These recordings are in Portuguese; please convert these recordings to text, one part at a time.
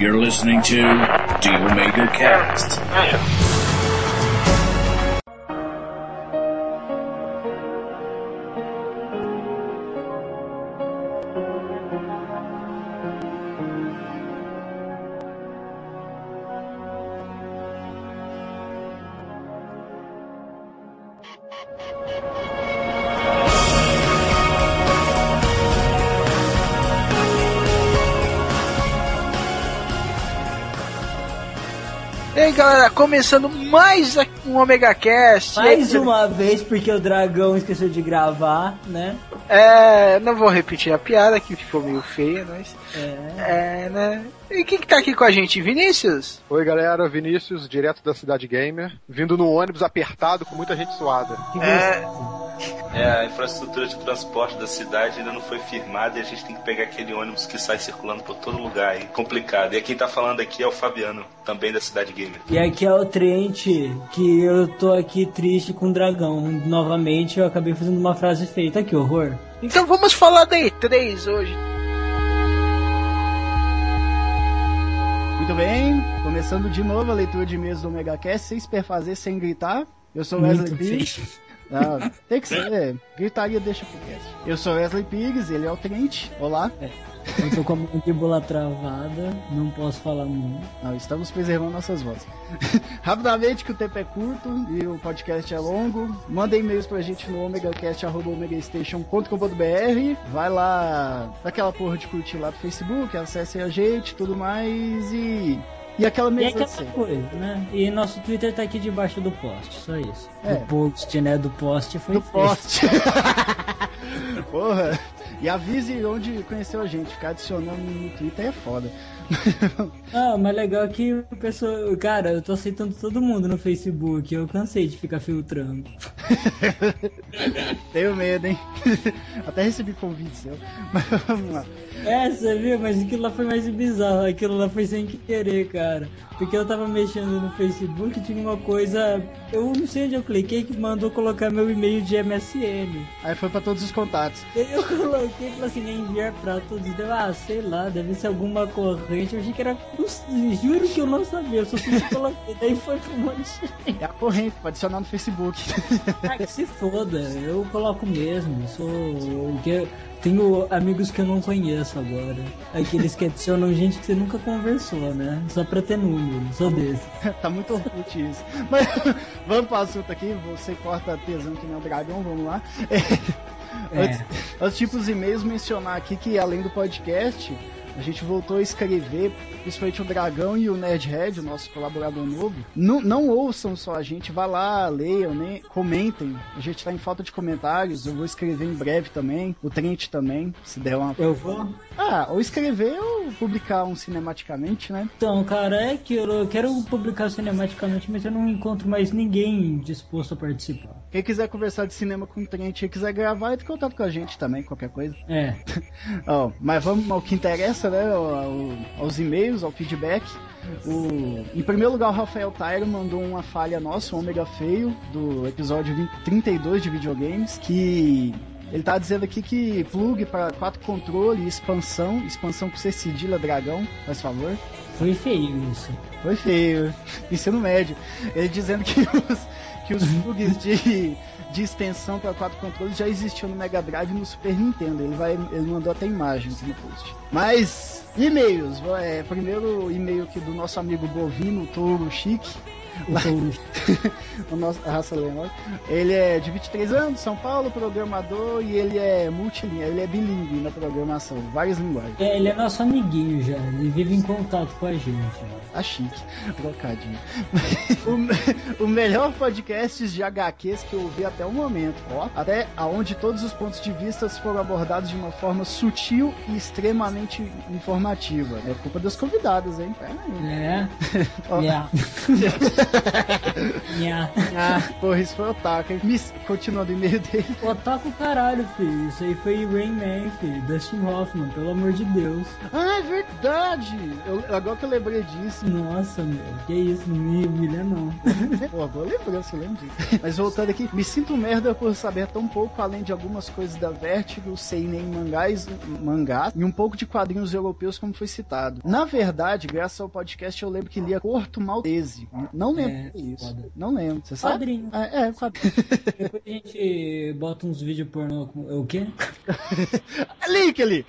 You're listening to The Omega Cast. Começando mais um Omega Cast. Mais uma vez, porque o dragão esqueceu de gravar, né? É, não vou repetir a piada que ficou meio feia, mas. É. É, né? E quem que tá aqui com a gente? Vinícius? Oi galera, Vinícius, direto da Cidade Gamer, vindo no ônibus apertado com muita gente suada. É. É, a infraestrutura de transporte da cidade ainda não foi firmada e a gente tem que pegar aquele ônibus que sai circulando por todo lugar aí. Complicado. E quem tá falando aqui é o Fabiano, também da Cidade Gamer. E aqui é o Trent, que eu tô aqui triste com o dragão. Novamente, eu acabei fazendo uma frase feita. Que horror. Então vamos falar da E3 hoje. Muito bem, começando de novo a leitura de mesa do Omega Cast, sem perfazer, sem gritar. Eu sou Muito Wesley Pires. Não, tem que ser, gritaria deixa pro cast. Eu sou Wesley Pires, ele é o Trent. Olá. Eu tô com a mandíbula travada, não posso falar muito. Não, estamos preservando nossas vozes. Rapidamente, que o tempo é curto e o podcast é longo. Manda e-mails pra gente no omegacast.omegastation.com.br. Vai lá, daquela porra de curtir lá do Facebook, acesse a gente, tudo mais e. E aquela E mesa aquela sempre. coisa, né? E nosso Twitter tá aqui debaixo do post, só isso. É. O post, né, do post foi feito. poste. Porra. E avise onde conheceu a gente. Ficar adicionando no Twitter é foda. Ah, mas legal que o pessoal. Cara, eu tô aceitando todo mundo no Facebook. Eu cansei de ficar filtrando. Tenho medo, hein? Até recebi convite seu. Mas vamos lá. Você viu? Mas aquilo lá foi mais bizarro. Aquilo lá foi sem querer, cara. Porque eu tava mexendo no Facebook e tinha uma coisa. Eu não sei onde eu cliquei que mandou colocar meu e-mail de MSN. Aí foi pra todos os contatos. Eu coloquei e falei assim, enviar pra todos. Deu, ah, sei lá, deve ser alguma corrente. Eu achei que era. Juro que eu não sabia, eu só fiz coloquei. Daí foi pro monte de. É a corrente, pra adicionar no Facebook. Ah, que se foda, eu coloco mesmo. Sou. que- Tenho amigos que eu não conheço agora. Aqueles que adicionam gente que você nunca conversou, né? Só pra ter número, sou desse. tá muito orkut isso. Mas vamos pro assunto aqui. Você corta tesão que nem o dragão, vamos lá. É. Antes, antes de ir pros e-mails, mencionar aqui que além do podcast, a gente voltou a escrever, principalmente o Dragão e o Nerdhead, o nosso colaborador novo. Não, não ouçam só a gente, vá lá, leiam, né? comentem. A gente tá em falta de comentários, eu vou escrever em breve também. O Trent também, se der uma. Eu vou? Ah, ou escrever ou publicar um cinematicamente, né? Então, cara, é que eu quero publicar cinematicamente, mas eu não encontro mais ninguém disposto a participar. Quem quiser conversar de cinema com o Trent, quem quiser gravar, entre em contato com a gente também, qualquer coisa. É. Ó, mas vamos ao que interessa, né? ao- ao- aos e-mails, ao feedback. O, em primeiro lugar, o Rafael Tyro mandou uma falha nossa, um ômega feio, do episódio 20 32 de videogames, que ele tá dizendo aqui que plug para quatro controle e expansão, expansão com C cedilha dragão, faz favor. Foi feio isso. Foi feio. Ensino médio. Ele dizendo que os, que os plugs de, de extensão para quatro controles já existiam no Mega Drive e no Super Nintendo. Ele, vai, ele mandou até imagens no post. Mas, e-mails. É, primeiro e-mail aqui do nosso amigo Bovino, Touro Chique. O nosso, a raça leão. Ele é de 23 anos, São Paulo, programador, e ele é multilingue, ele é bilíngue na programação, várias linguagens. É, ele é nosso amiguinho já, ele vive em contato com a gente. ó. Tá chique, trocadinho. o, o melhor podcast de HQs que eu ouvi até o momento, ó. Até aonde todos os pontos de vista foram abordados de uma forma sutil e extremamente informativa. É culpa dos convidados, hein? Pera aí. É. Ó. Yeah. Ah, porra, isso foi otaku. hein? Me... Continuando o e-mail dele. Otaku caralho, filho. Isso aí foi Rain Man, filho. Dustin Hoffman, pelo amor de Deus. Ah, é verdade! Eu- agora que eu lembrei disso. Nossa, meu. Que isso, não me humilha não. Pô, boa lembrança, eu lembro disso. Mas voltando aqui, me sinto merda por saber tão pouco, além de algumas coisas da Vertigo, seinen mangás, mangás e um pouco de quadrinhos europeus, como foi citado. Na verdade, graças ao podcast, eu lembro que lia Corto Maltese. Não lembro É, é isso. foda. Não lembro. Você sabe? Quadrinho. É, é, quadrinho. Depois a gente bota uns vídeos pornô com. O quê? Link ali!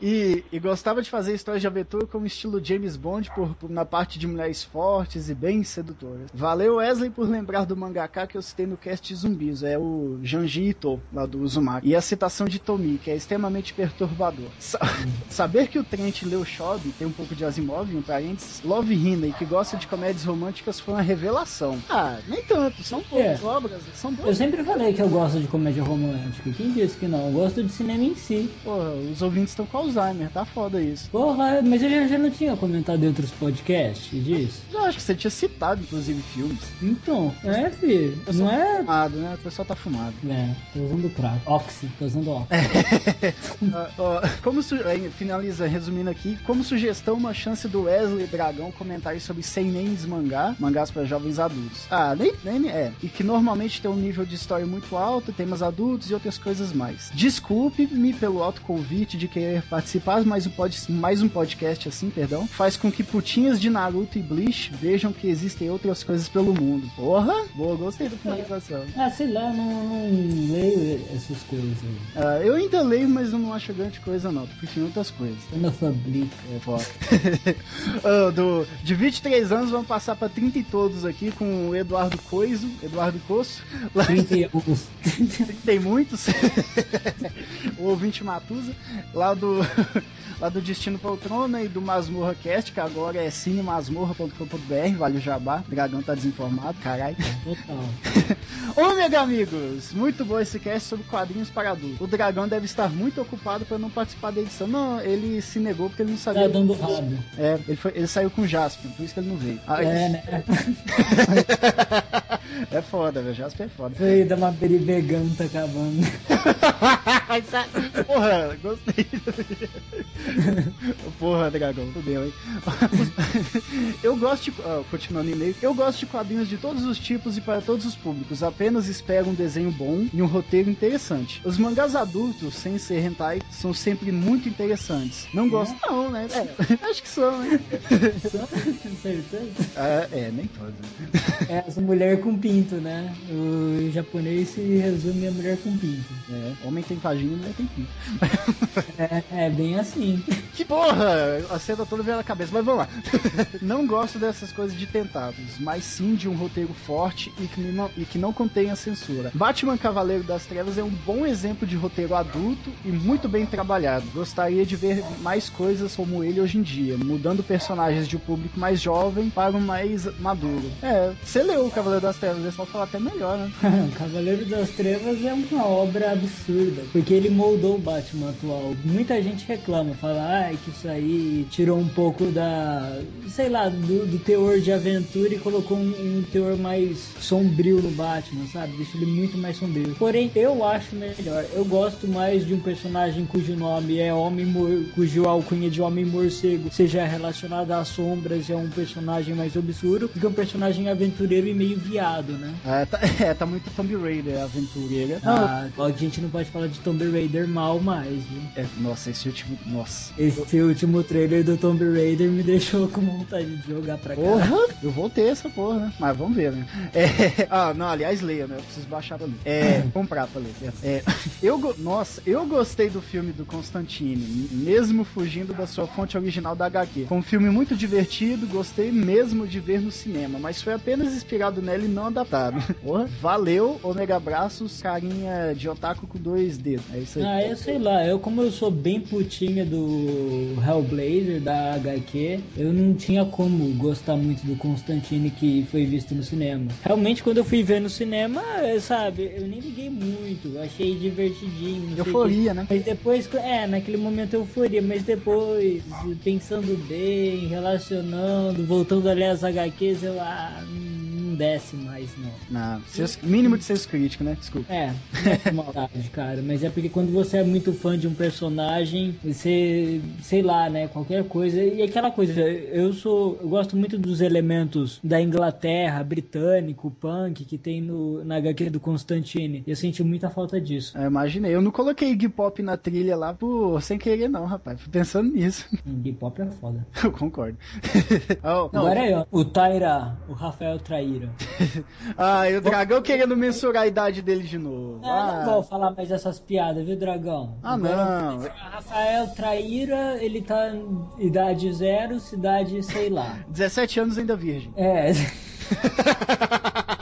E, e gostava de fazer histórias de aventura como estilo James Bond, por, por- na parte de mulheres fortes e bem sedutoras. Valeu, Wesley, por lembrar do mangaka que eu citei no cast de zumbis. É o Janji Ito, lá do Uzumaki. E a citação de Tomi, que é extremamente perturbador. Sa- saber que o Trent leu Shobi, tem um pouco de Asimov, em parênteses, Love Hina e que gosta de comédias românticas foi uma revelação. Ah, nem tanto, são poucas É. obras, são Eu sempre falei que eu gosto de comédia romântica. Quem disse que não? Eu gosto de cinema em si. Porra, os ouvintes estão com Alzheimer, tá foda isso. Porra, mas eu já, já não tinha comentado em outros podcasts disso. Eu acho que você tinha citado, inclusive, filmes. Então, é, filho. Não é. Fumado, né? O pessoal tá fumado. É, tô usando crack. Oxy, tô usando Oxy. Ah, ó, como su- finaliza, resumindo aqui, como sugestão, uma chance do Wesley Dragão comentar sobre Seinens mangá, mangás para jovens adultos. Ah, nem, nem é. E que normalmente tem um nível de história muito alto, temas adultos e outras coisas mais. Desculpe-me pelo autoconvite de querer participar, mas um, pod, mais um podcast assim, perdão, faz com que putinhas de Naruto e Bleach vejam que existem outras coisas pelo mundo. Porra! Boa, gostei da finalização. Ah, sei lá, não, não leio essas coisas aí. Ah, eu ainda leio, mas não acho grande coisa não. Tô preferindo outras coisas. Xenofoblica. É foda. Ah, do, de 23 anos, vamos passar pra 30 e todos aqui com o Eduardo Coiso, Eduardo Coço. Lá 30 e alguns. tem muitos. o ouvinte Matusa. Lá do, lá do Destino Poltrona e do Masmorra Cast, que agora é cinemasmorra.com.br. Vale o jabá. O dragão tá desinformado, caralho. Total. Ômega, amigos! Muito bom esse cast sobre quadrinhos para adultos. O dragão deve estar muito ocupado para não participar da edição. Não, ele se negou porque ele não sabia. Tá dando rabo. É, ele, foi, ele saiu com o Jasper, por isso que ele não veio. É, né? É foda, velho. Jasper é foda. Foi dar uma beribeganta acabando. Porra, gostei. Porra, dragão, fudeu, hein? Eu gosto de. ah, continuando em e-mail. Eu gosto de quadrinhos de todos os tipos e para todos os públicos. Apenas espero um desenho bom e um roteiro interessante. Os mangás adultos, sem ser hentai, são sempre muito interessantes. Não gosto, não, né? É, acho que são, né? Com certeza. Ah, é, nem É essa mulher com pinto, né? O japonês se resume a mulher com pinto. É, homem tem vagina mulher tem pinto. É, é bem assim. Que porra! A cena toda veio na cabeça, mas vamos lá. não gosto dessas coisas de tentados, mas sim de um roteiro forte e que não, e que não contenha censura. Batman Cavaleiro das Trevas é um bom exemplo de roteiro adulto e muito bem trabalhado. Gostaria de ver mais coisas como ele hoje em dia, mudando personagens de um público mais jovem para um mais maduro. É, você leu o Cavaleiro das Trevas, eles vão falar até melhor, né? Cavaleiro das Trevas é uma obra absurda, porque ele moldou o Batman atual. Muita gente reclama, fala, ah, que isso aí tirou um pouco da, sei lá, do, do teor de aventura e colocou um, um teor mais sombrio no Batman, sabe? Deixa ele muito mais sombrio. Porém, eu acho melhor. Eu gosto mais de um personagem cujo nome é Homem Mor cujo alcunha de Homem Morcego seja relacionado às sombras, é um personagem mais obscuro, do que um personagem aventureiro e meio viado, né? É, tá, é, tá muito Tomb Raider, aventureira. Ah, a gente não pode falar de Tomb Raider mal mais, viu? É, nossa, esse último. Nossa. Esse último trailer do Tomb Raider me deixou com vontade de jogar pra cá. Porra, eu vou ter essa porra, né? Mas vamos ver, né? É, ah, não, aliás, leia, né? Eu preciso baixar pra ler. É, comprar pra ler. É, eu, nossa, eu gostei do filme do Constantine, mesmo fugindo da sua fonte original da HQ. Foi um filme muito divertido, gostei mesmo de ver no cinema, mas foi apenas inspirado nela e não adaptado. Porra, valeu, Omega Braços, carinha de otaku com dois dedos. É isso aí. Ah, eu sei lá, eu como eu sou bem putinha do Hellblazer, da HQ, eu não tinha como gostar muito do Constantine que foi visto no cinema. Realmente, quando eu fui ver no cinema, eh, sabe, eu nem liguei muito, achei divertidinho. Euforia, né? Mas depois, é, naquele momento euforia, mas depois, pensando bem, relacionando, voltando ali às HQs, eu, lá um décimo senso- mínimo de senso crítico, né? Desculpa. É, é maldade, cara, mas é porque quando você é muito fã de um personagem, você, sei lá, né, qualquer coisa, e aquela coisa, eu sou, eu gosto muito dos elementos da Inglaterra, britânico, punk, que tem no, na HQ do Constantine, e eu senti muita falta disso. Eu imaginei. Eu não coloquei Iggy Pop na trilha lá por sem querer, não, rapaz. Fui pensando nisso. Hum, K-pop é foda. Eu concordo. Oh, não, Agora aí, ó, o Taira, o Rafael Traíra. Ah, e o dragão querendo mensurar a idade dele de novo. Ah, não vou falar mais essas piadas, viu, Dragão? Ah, Agora, não. Rafael Traíra, ele tá idade zero, cidade, sei lá. 17 anos ainda virgem. É.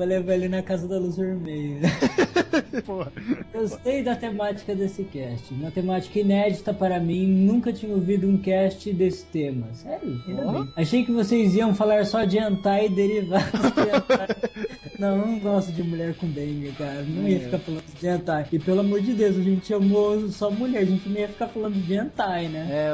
Vou levar ele na casa da luz vermelha. Porra. Gostei da temática desse cast. Uma temática inédita para mim. Nunca tinha ouvido um cast desse tema. Sério? Ainda Ó. bem. Achei que vocês iam falar só de e derivados de. Não, eu não gosto de mulher com dengue, cara. Não ia É. ficar falando de hentai. E pelo amor de Deus, a gente chamou só mulher. A gente não ia ficar falando de hentai, né? É,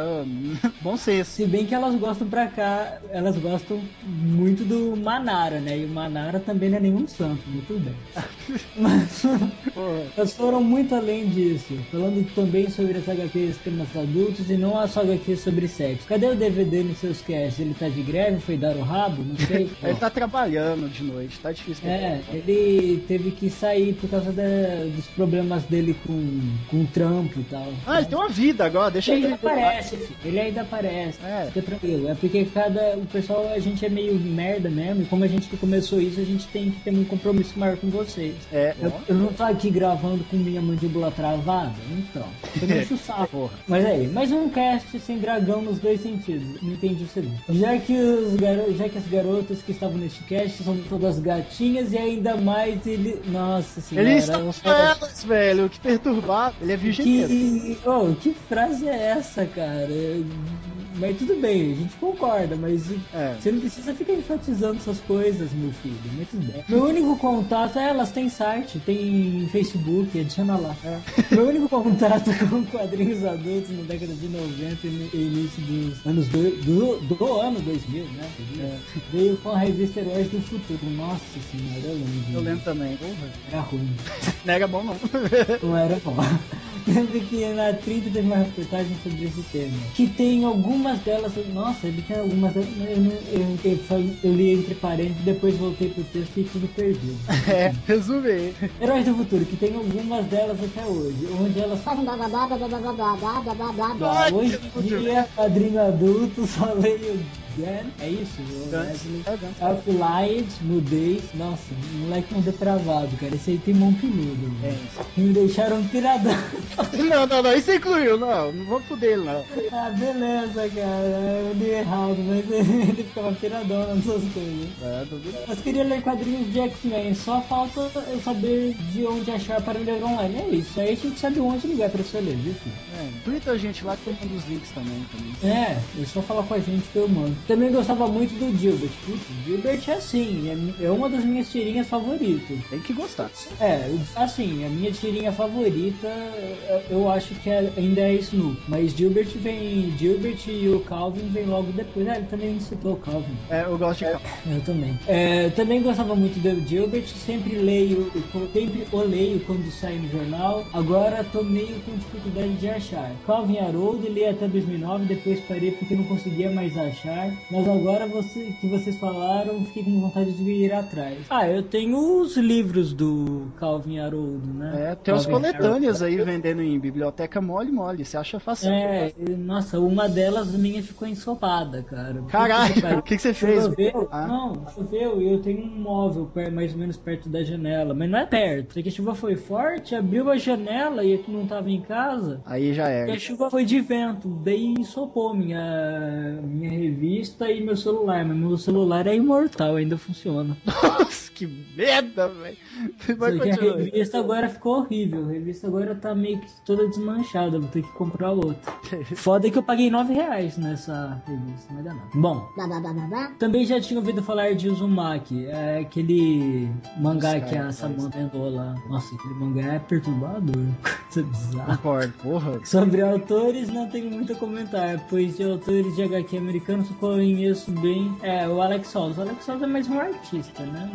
bom senso. Se bem que elas gostam pra cá, elas gostam muito do Manara, né? E o Manara também não é nenhum santo, muito bem. Mas elas foram muito além disso, falando também sobre as HQs temas adultos e não as HQs sobre sexo. Cadê o DVD nos seus casts? Ele tá de greve? Foi dar o rabo? Não sei. Ele tá trabalhando de noite, tá difícil. pra É, ele teve que sair por causa da- dos problemas dele com, com o trampo e tal. Ah, ele tem uma vida agora, deixa Ele ele. ainda aparece, filho. Ele ainda aparece. É. Fica tranquilo. É porque cada. O pessoal, a gente é meio merda mesmo. E como a gente que começou isso, a gente tem que ter um compromisso maior com vocês. É, Eu, eu não tô aqui gravando com minha mandíbula travada, então. Eu encho o saco. Mas aí, mais um cast sem dragão nos dois sentidos. Não entendi o segundo. Já que, os garo... Já que as garotas que estavam neste cast são todas gatinhas e ainda mais ele. Nossa senhora. Ele está com elas, velho. Que perturbado. Ele é virgem que, oh, que frase é essa, cara? Mas tudo bem, a gente concorda, mas É. você não precisa ficar enfatizando essas coisas, meu filho. Mas tudo bem. Meu único contato é elas têm site, tem Facebook, adiciona lá. Meu único contato com quadrinhos adultos na década de 90 e início dos anos do, do, do ano 2000, né? Veio com a revista Heróis do Futuro. Nossa senhora, eu lembro. Eu lembro também. Era ruim. Não era bom, não. Não era bom. Tanto que na 30 teve uma reportagem sobre esse tema. Que tem algumas delas. Nossa, ele tem algumas. Eu, eu, eu, eu li entre parênteses, depois voltei pro texto e tudo perdido. É, resumei. Heróis do Futuro, que tem algumas delas até hoje, onde elas falam. Hoje em dia, padrinho adulto só leio Dan, é isso? Wesley. É, Dan. Alphilied, nudez. Nossa, moleque é um depravado, cara. Esse aí tem mão peludo. É isso. Me deixaram piradão. Não, não, não. Isso incluiu. Não, não vou fuder ele, não. Ah, beleza, cara. Eu li errado, mas ele ficava piradão nessas coisas. É, tô. Mas queria ler quadrinhos de X-Men, só falta eu saber de onde achar para ler online. É isso, aí a gente sabe onde ligar pra você ler, viu, filho? É, Twitter a gente lá que eu mando os links também. também. É, é só falar com a gente que eu mando. Também gostava muito do Gilbert. Putz, Gilbert é assim, é, é uma das minhas tirinhas favoritas. Tem que gostar. É, assim, a minha tirinha favorita, eu- acho que é- ainda é Snoop. Mas Gilbert vem. Gilbert e o Calvin vem logo depois. Ah, ele também citou o Calvin. É, eu gosto de. Eu também. É, também gostava muito do Gilbert, sempre leio, sempre o leio quando sai no jornal. Agora tô meio com dificuldade de achar. Calvin Haroldo li até 2009, depois parei porque não conseguia mais achar. Mas agora você, que vocês falaram, fiquei com vontade de ir atrás. Ah, eu tenho os livros do Calvin Haroldo, né? É, tem Calvin coletâneas aí vendendo em biblioteca mole mole. Você acha fácil? É, nossa, uma delas minha ficou ensopada, cara. Caralho, o que, que você fez? Choveu, Ah. não, choveu e eu tenho um móvel mais ou menos perto da janela, mas não é perto, porque a chuva foi forte, abriu a janela e eu não tava em casa, Aí já e era. a chuva foi de vento, daí ensopou minha, minha revista e meu celular, mas meu celular é imortal, ainda funciona. Nossa, que merda, velho. Vai Só que a revista agora ficou horrível, a revista agora tá meio que toda desmanchada, vou ter que comprar outra. Foda que eu paguei 9 reais nessa revista, não dá nada. Bom, também já tinha ouvido falar de Uzumaki, é aquele mangá Os que a caras Samantha mandou lá. Nossa, aquele mangá é perturbador. Isso é bizarro. Concordo, porra. Sobre autores não tenho muito a comentar, pois de autores de HQ americanos só conheço bem é o Alex Souza. O Alex Souza é mais um artista, né?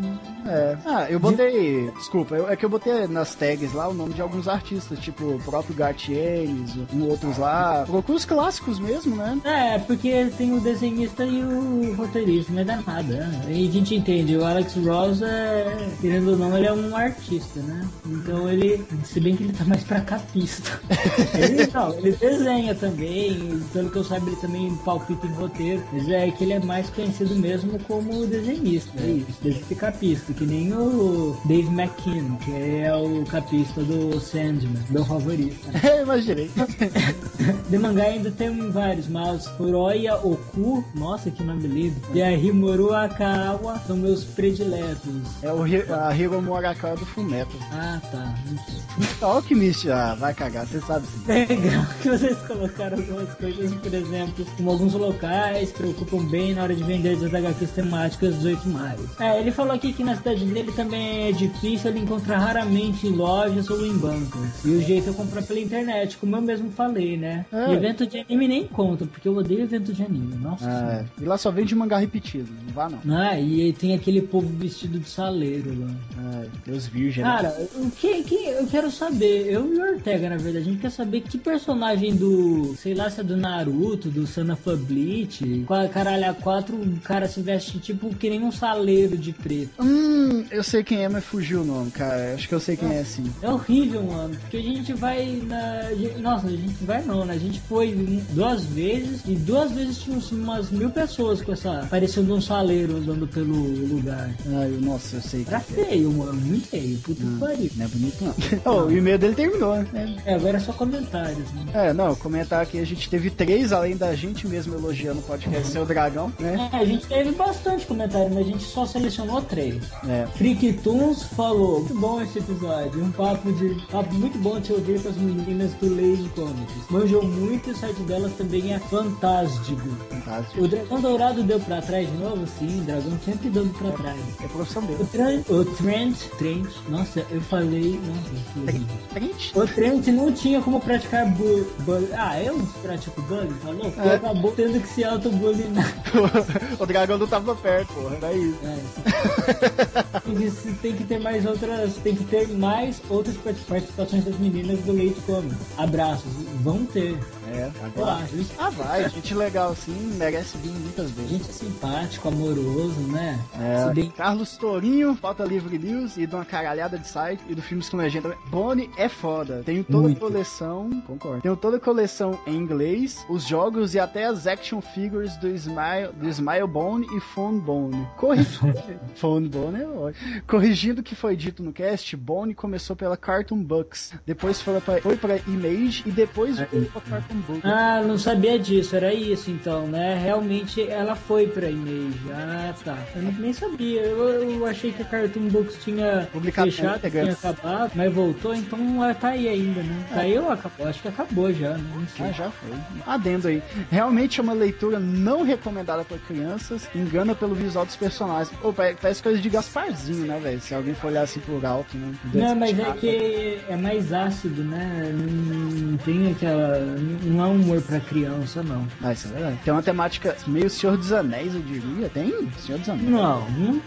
É. Ah, eu botei. Desculpa, eu- é que eu botei nas tags lá o nome de alguns artistas, tipo o próprio Gartienes, um outros lá. Procura os clássicos mesmo, né? É, porque tem o desenhista e o roteirista, não é nada. Né? E a gente entende, o Alex Ross é, querendo ou não, ele é um artista, né? Então ele, se bem que ele tá mais pra capista. ele, não, ele desenha também, pelo que eu saiba, ele também palpita em roteiro, mas é que ele é mais conhecido mesmo como desenhista, é isso, desenhista capista, que nem o Dave McKean, que é o capista do Sandman, meu favorito. É, imaginei. De mangá ainda tem vários, mas Furoya Oku, nossa que nome lindo, e a Himoru Akawa são meus prediletos. É o Hi- a Hiro Morakawa do Fumeto. Ah, tá. O Alchemist, ah, vai cagar, você sabe sim. É legal que vocês colocaram algumas coisas, por exemplo, como alguns locais preocupam bem na hora de vender as HQs temáticas 18 mais. É, ele falou aqui que na cidade dele também é difícil ele encontrar raramente em lojas ou em bancos. E o jeito é comprar pela internet, como eu mesmo falei, né? É. E evento de anime nem conta, porque eu odeio evento de anime. Nossa é. E lá só vende mangá repetido, não vá não. Ah, e aí tem aquele povo vestido de saleiro lá. Ah, Deus virgem. né? Cara, o que, que eu quero saber, eu e o Ortega, na verdade, a gente quer saber que personagem do, sei lá, se é do Naruto, do Sanafa Bleach, caralho, a quatro, o cara se veste tipo que nem um saleiro de preto. Hum, eu sei quem é, mas fugiu o nome, cara. Acho que eu sei quem é sim. É horrível, mano, porque a gente vai na. Nossa, a gente vai não, né? A gente foi duas vezes e duas vezes tinha umas mil pessoas com essa. parecendo um saleiro andando pelo lugar. Ai, nossa, eu sei Era é. feio, mano, muito feio, puta que pariu. Não é bonito não. oh, o e-mail dele terminou, né? É, agora é só comentários, né? É, não, comentar aqui, a gente teve três, além da gente mesmo elogiando o podcast Seu Dragão, né? É, a gente teve bastante comentário, mas a gente só selecionou três. É. Freak Toons falou, muito bom esse episódio, um papo de papo muito bom de ouvir com as meninas do Lazy Comics. Manjou muito e o site delas também é fantástico. Fantástico. O Dragão Dourado deu pra trás de novo? Sim, o Dragão sempre dando pra trás. É profissão dele. O Trent, o Trent, Trent, nossa, eu falei, nossa. Trent? O Trent não tinha como praticar bu bullying. Ah, eu pratico bullying, falou? E É. acabou tendo que se auto-bullying. o dragão não tava perto, porra. Era isso. É. tem, que, tem que ter mais outras. Tem que ter mais outras part- participações das meninas do Leite Come. Abraços. Vão ter. É, Eu acho. Ah, vai, gente legal assim, merece vir muitas vezes. Gente é simpático, amoroso, né? É, bem Carlos Torinho, Pauta Livre News e de uma caralhada de site e do Filmes com Legenda. também. Bonnie é foda. Tenho toda Muito. a coleção, concordo. Tenho toda a coleção em inglês, os jogos e até as action figures do Smile, do Smile Bone e Phone Bone. Corrigindo, Phone Bone é ótimo. Corrigindo o que foi dito no cast, Bone começou pela Cartoon Bucks, depois foi pra, foi pra Image e depois foi pra Cartoon Ah, não sabia disso, era isso então, né? Realmente ela foi pra Image. Ah, tá. Eu nem sabia. Eu, eu achei que a Cartoon Books tinha Publicado fechado, tinha acabado, mas voltou, então ela tá aí ainda, né? Caiu ou acabou? Acho que acabou já, né? Não sei. Ah, já foi. Adendo aí. Realmente é uma leitura não recomendada para crianças, engana pelo visual dos personagens. Parece coisa de Gasparzinho, né, velho? Se alguém for olhar assim por alto, né? Não, mas é que é mais ácido, né? Não tem aquela. Não é humor pra criança, não. Ah, isso é verdade. Tem uma temática meio Senhor dos Anéis, eu diria. Tem? Senhor dos Anéis. Não, não,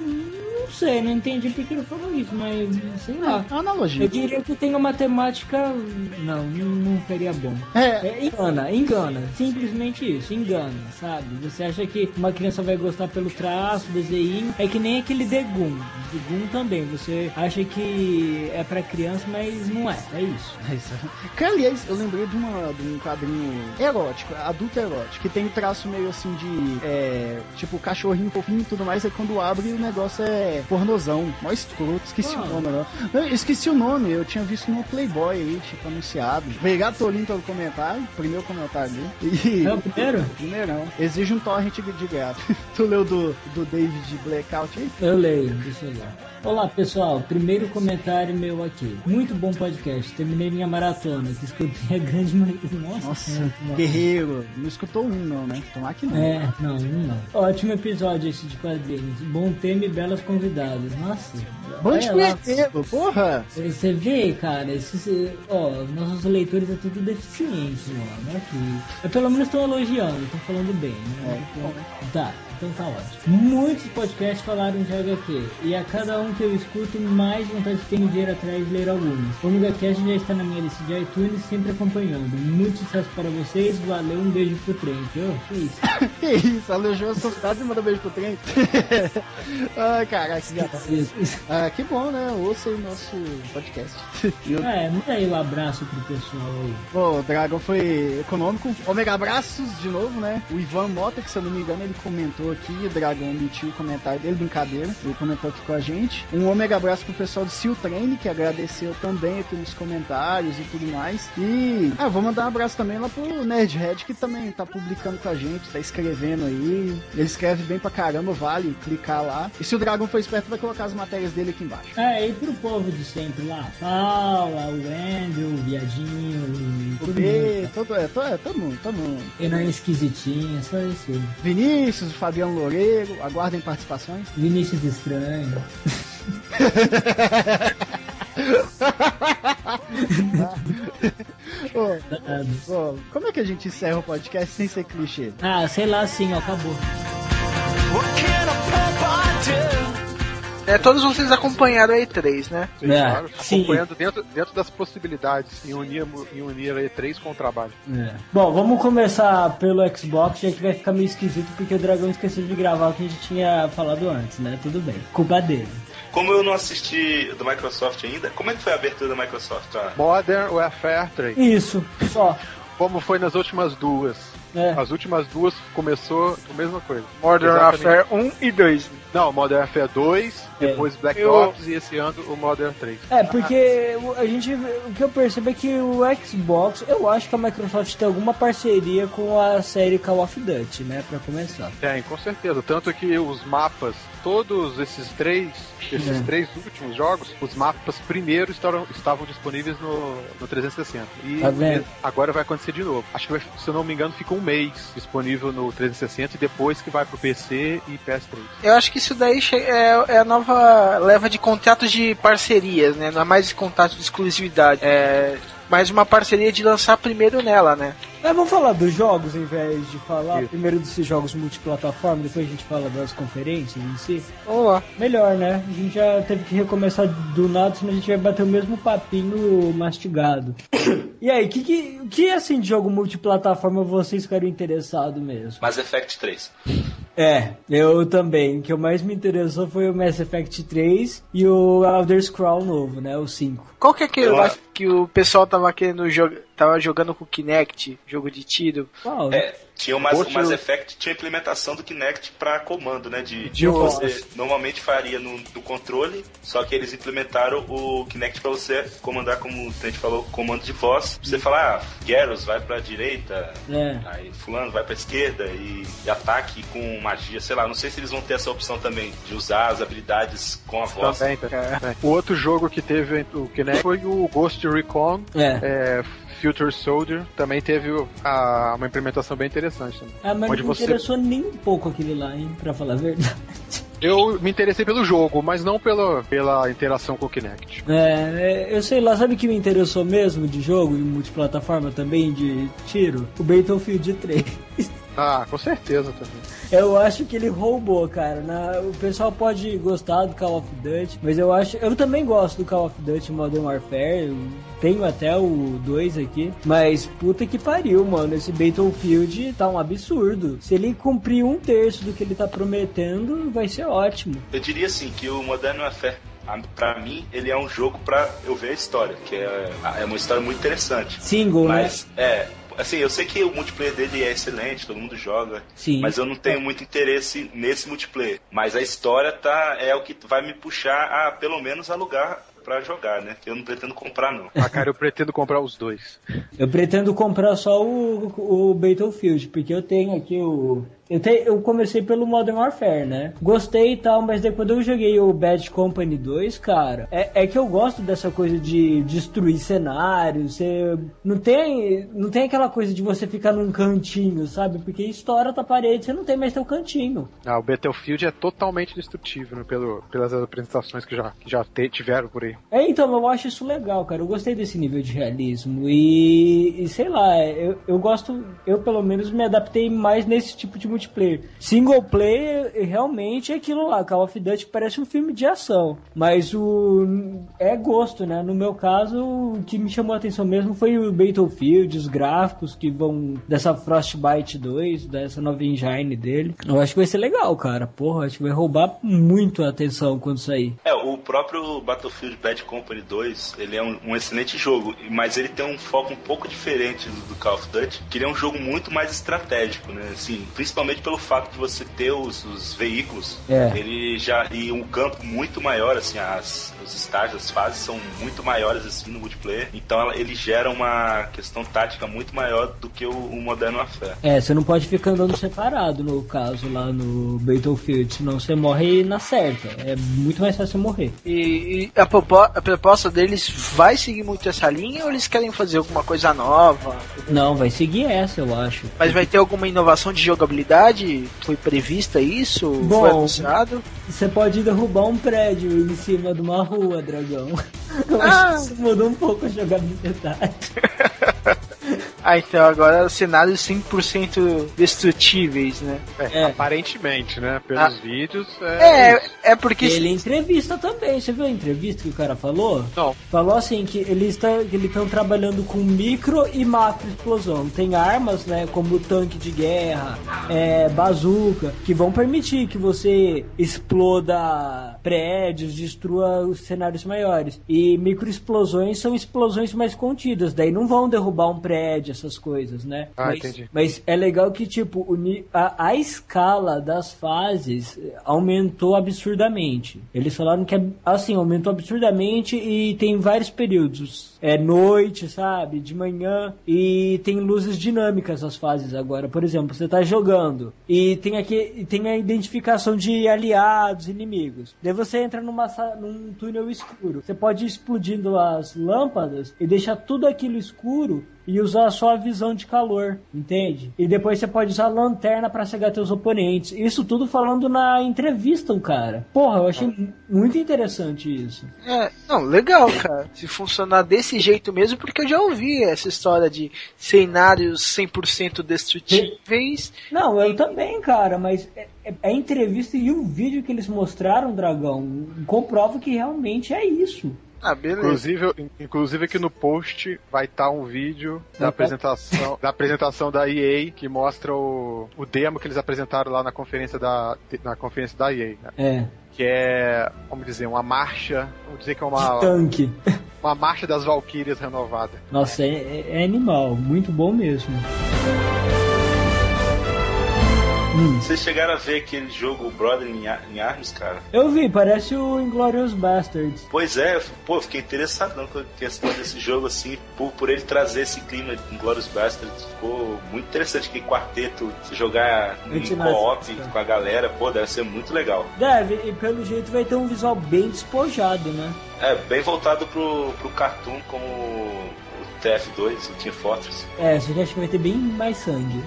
não sei, não entendi porque ele falou isso, mas sei lá. É uma analogia. Eu diria que tem uma temática. Não, não, seria bom. É, É, engana, engana. Simplesmente isso, engana, sabe? Você acha que uma criança vai gostar pelo traço, desenho. É que nem aquele Degum. Degum também. Você acha que é pra criança, mas não é. É isso. é isso. Que, aliás, eu lembrei de, uma, de um quadrinho erótico, adulto erótico, que tem traço meio assim de. É, tipo, cachorrinho fofinho e tudo mais, aí quando abre o negócio é pornozão. Mó escroto, esqueci Ah. o nome, né? Eu esqueci o nome, eu tinha visto no Playboy aí, tipo, anunciado. Obrigado, Tolinho, pelo comentário. Primeiro comentário dele. E. É o primeiro? Primeirão. Exige um torrent de graça. tu leu do, do David Blackout aí? Eu leio, deixa eu ler. Olá pessoal, primeiro comentário meu aqui. Muito bom podcast. Terminei minha maratona, que escutei a grande maioria. Nossa, Nossa, guerreiro. Não escutou um, não, né? Tomar que não. É, não, não. Ótimo episódio esse de quadrinhos. Bom tema e belas convidadas. Nossa. Bom de olha lá. conhecer, porra! Você vê, cara, esses, ó, nossos leitores é tudo deficiente né? Que, eu, pelo menos estou elogiando, estou falando bem, né? Então, tá, então tá. Muitos podcasts falaram de HQ, e a cada um que eu escuto, mais vontade tenho de ir atrás de ler alguns. O Omega Cast já está na minha lista de iTunes, sempre acompanhando. Muito sucesso para vocês, valeu, um beijo pro Trent. Oh, que isso? que isso, aleijou assustado e manda beijo pro Trent. Ai, caraca. Ah, que bom, né? Ouça o nosso podcast. É, manda aí um abraço pro pessoal aí. Pô, o Dragon foi econômico. Omega abraços de novo, né? O Ivan Mota, que se eu não me engano, ele comentou aqui, o Dragon emitiu o comentário dele, brincadeira. Ele comentou aqui com a gente. Um Omega abraço pro pessoal do Seal Train, que agradeceu também aqui nos comentários e tudo mais. E ah, vou mandar um abraço também lá pro Nerdhead, que também tá publicando com a gente, tá escrevendo aí. Ele escreve bem pra caramba, vale clicar lá. E se o Dragon for esperto, vai colocar as matérias dele aqui embaixo. É, e pro povo de sempre lá, Paula, o Andrew, o Viadinho, o B, todo, é, todo, é, todo mundo, todo mundo. É esquisitinho, é só isso. Vinícius, o Fabiano Loureiro, aguardem participações. Vinícius Estranho. oh, oh, como é que a gente encerra o podcast sem ser clichê? Ah, sei lá assim, ó, acabou. É, todos vocês acompanharam a E3, né? Sim, É, claro. sim. Acompanhando dentro, dentro das possibilidades em unir, em unir a E3 com o trabalho. É. Bom, vamos começar pelo Xbox, já que vai ficar meio esquisito porque o Dragão esqueceu de gravar o que a gente tinha falado antes, né? Tudo bem. Culpa dele. Como eu não assisti do Microsoft ainda, como é que foi a abertura da Microsoft? Ah, Modern Warfare 3. Isso, só. Como foi nas últimas duas. É. As últimas duas começou a mesma coisa. Modern. Warfare 1 e 2. Não, Modern Warfare 2, É. depois Black Eu- Ops e esse ano o Modern 3. É, porque o- a gente, o que eu percebo é que o Xbox, eu acho que a Microsoft tem alguma parceria com a série Call of Duty, né, pra começar. Tem, com certeza. Tanto que os mapas, todos esses três, esses É. três últimos jogos, os mapas primeiro estavam, estavam disponíveis no, no 360. E Tá agora vai acontecer de novo. Acho que, vai, se eu não me engano, fica um mês disponível no 360 e depois que vai pro PC e PS3. Eu acho que isso daí é, é a nova leva de contratos de parcerias, né? Não é mais contrato de exclusividade. É mais uma parceria de lançar primeiro nela, né? Mas vamos falar dos jogos, ao invés de falar Isso. primeiro desses jogos multiplataforma, depois a gente fala das conferências em si. Vamos lá. Melhor, né? A gente já teve que recomeçar do nada, senão a gente vai bater o mesmo papinho mastigado. E aí, que, que, que assim de jogo multiplataforma vocês ficaram interessados mesmo? Mass Effect 3. É, eu também. O que mais me interessou foi o Mass Effect 3 e o Elder Scroll novo, né? O 5. Qual que é aquele Eu acho- que o pessoal tava querendo jogar, tava jogando com o Kinect, jogo de tiro? Qual? É, tinha o Mass, Poxa, o Mass Effect tinha a implementação do Kinect para comando, né? De, de você normalmente faria no, no controle, só que eles implementaram o Kinect para você comandar, como a gente falou, comando de voz. Você falar, ah, Garrus vai pra direita, É. aí fulano vai pra esquerda e, e ataque com magia, sei lá. Não sei se eles vão ter essa opção também de usar as habilidades com a voz. Também, tá. É. O outro jogo que teve o Kinect foi o Ghost Recon É. é, Future Soldier. Também teve a- uma implementação bem interessante. Também. Ah, mas Onde não me você- interessou nem um pouco aquele lá, hein? Pra falar a verdade. Eu me interessei pelo jogo, mas não pela, pela interação com o Kinect. É, é, eu sei lá, sabe o que me interessou mesmo de jogo, de multiplataforma também, de tiro? O Battlefield 3. Ah, com certeza também. Eu acho que ele roubou, cara. Na- o pessoal pode gostar do Call of Duty, mas eu acho. Eu também gosto do Call of Duty Modern Warfare. Eu tenho até o 2 aqui. Mas puta que pariu, mano. Esse Battlefield tá um absurdo. Se ele cumprir um terço do que ele tá prometendo, vai ser ótimo. Eu diria assim que o Modern Warfare, a- pra mim, ele é um jogo pra eu ver a história, que é, é uma história muito interessante. Single, Mas, é, assim, eu sei que o multiplayer dele é excelente, todo mundo joga, Sim. mas eu não tenho muito interesse nesse multiplayer. Mas a história tá, é o que vai me puxar a, pelo menos, alugar pra jogar, né? Eu não pretendo comprar, não. Ah, cara, eu pretendo comprar os dois. Eu pretendo comprar só o, o Battlefield, porque eu tenho aqui o eu, te, eu comecei pelo Modern Warfare, né? Gostei e tal, mas depois eu joguei o Bad Company 2, cara, é, é que eu gosto dessa coisa de destruir cenários, você não tem, não tem aquela coisa de você ficar num cantinho, sabe? Porque estoura tua parede, você não tem mais teu cantinho. Ah, o Battlefield é totalmente destrutível né, pelo, pelas apresentações que já, que já te, tiveram por aí. É, então, eu acho isso legal, cara. Eu gostei desse nível de realismo. E, e sei lá, eu, eu gosto, eu pelo menos me adaptei mais nesse tipo de multiplayer. Single player, realmente é aquilo lá. Call of Duty parece um filme de ação. Mas o. É gosto, né? No meu caso, o que me chamou a atenção mesmo foi o Battlefield, os gráficos que vão dessa Frostbite 2, dessa nova engine dele. Eu acho que vai ser legal, cara. Porra, acho que vai roubar muito a atenção quando sair. É, o próprio Battlefield Bad Company 2, ele é um, um excelente jogo, mas ele tem um foco um pouco diferente do, do Call of Duty, que ele é um jogo muito mais estratégico, né? Assim, principalmente pelo fato de você ter os, os veículos, É. ele já e um campo muito maior, assim, as, os estágios, as fases são muito maiores assim no multiplayer, então ela- ele gera uma questão tática muito maior do que o, o Modern Warfare. É, você não pode ficar andando separado, no caso, lá no Battlefield, senão você morre na certa. É muito mais fácil morrer. E, e a, propo- a proposta deles vai seguir muito essa linha ou eles querem fazer alguma coisa nova? Não, vai seguir essa, eu acho. Mas vai ter alguma inovação de jogabilidade? Foi prevista isso? Bom. Foi anunciado? Você pode derrubar um prédio em cima de uma rua, dragão. Eu Ah. acho que isso mudou um pouco a jogabilidade. Ah, então agora cenários 100% destrutíveis, né? É, É. Aparentemente, né? Pelos Ah. vídeos. É. É, é porque. Ele entrevista também, você viu a entrevista que o cara falou? Não. Falou assim que eles estão trabalhando com micro e macro explosão. Tem armas, né, como tanque de guerra, é, bazuca, que vão permitir que você exploda prédios, destrua os cenários maiores. E micro explosões são explosões mais contidas, daí não vão derrubar um prédio, essas coisas, né? Ah, mas, entendi. mas é legal que, tipo, a, a escala das fases eh, aumentou absurdamente. Eles falaram que, assim, aumentou absurdamente e tem vários períodos. É noite, sabe? De manhã. E tem luzes dinâmicas as fases agora. Por exemplo, você tá jogando e tem aqui e tem a identificação de aliados, inimigos. Daí você entra numa, num túnel escuro. Você pode ir explodindo as lâmpadas e deixar tudo aquilo escuro e usar só a visão de calor, entende? E depois você pode usar a lanterna pra cegar teus oponentes. Isso tudo falando na entrevista, o cara. Porra, eu achei mu- muito interessante isso. É, não, legal, cara. Se funcionar desse jeito mesmo, porque eu já ouvi essa história de cenários 100% destrutíveis. Não, eu também, cara, mas é- é- a entrevista e o vídeo que eles mostraram, Dragão, comprova que realmente é isso. Ah, beleza. Inclusive, inclusive aqui no post vai estar um vídeo da tá- apresentação, da apresentação da EA que mostra o, o demo que eles apresentaram lá na conferência da, na conferência da EA, né? É, que é, vamos dizer, uma marcha, vamos dizer que é uma, tanque. uma marcha das Valkyrias renovada. Nossa, é, é- é animal, muito bom mesmo. Hum. Vocês chegaram a ver aquele jogo Brother in, Ar- in Arms, cara? Eu vi, parece o Inglorious Bastards. Pois é, pô, fiquei interessado com a questão desse jogo, assim, por, por ele trazer esse clima de Glorious Bastards. Ficou muito interessante que quarteto, se jogar em co-op com a galera, pô, deve ser muito legal. Deve, e pelo jeito vai ter um visual bem despojado, né? É, bem voltado pro, pro cartoon como TF2, o Team Fortress. É, que acho que vai ter bem mais sangue.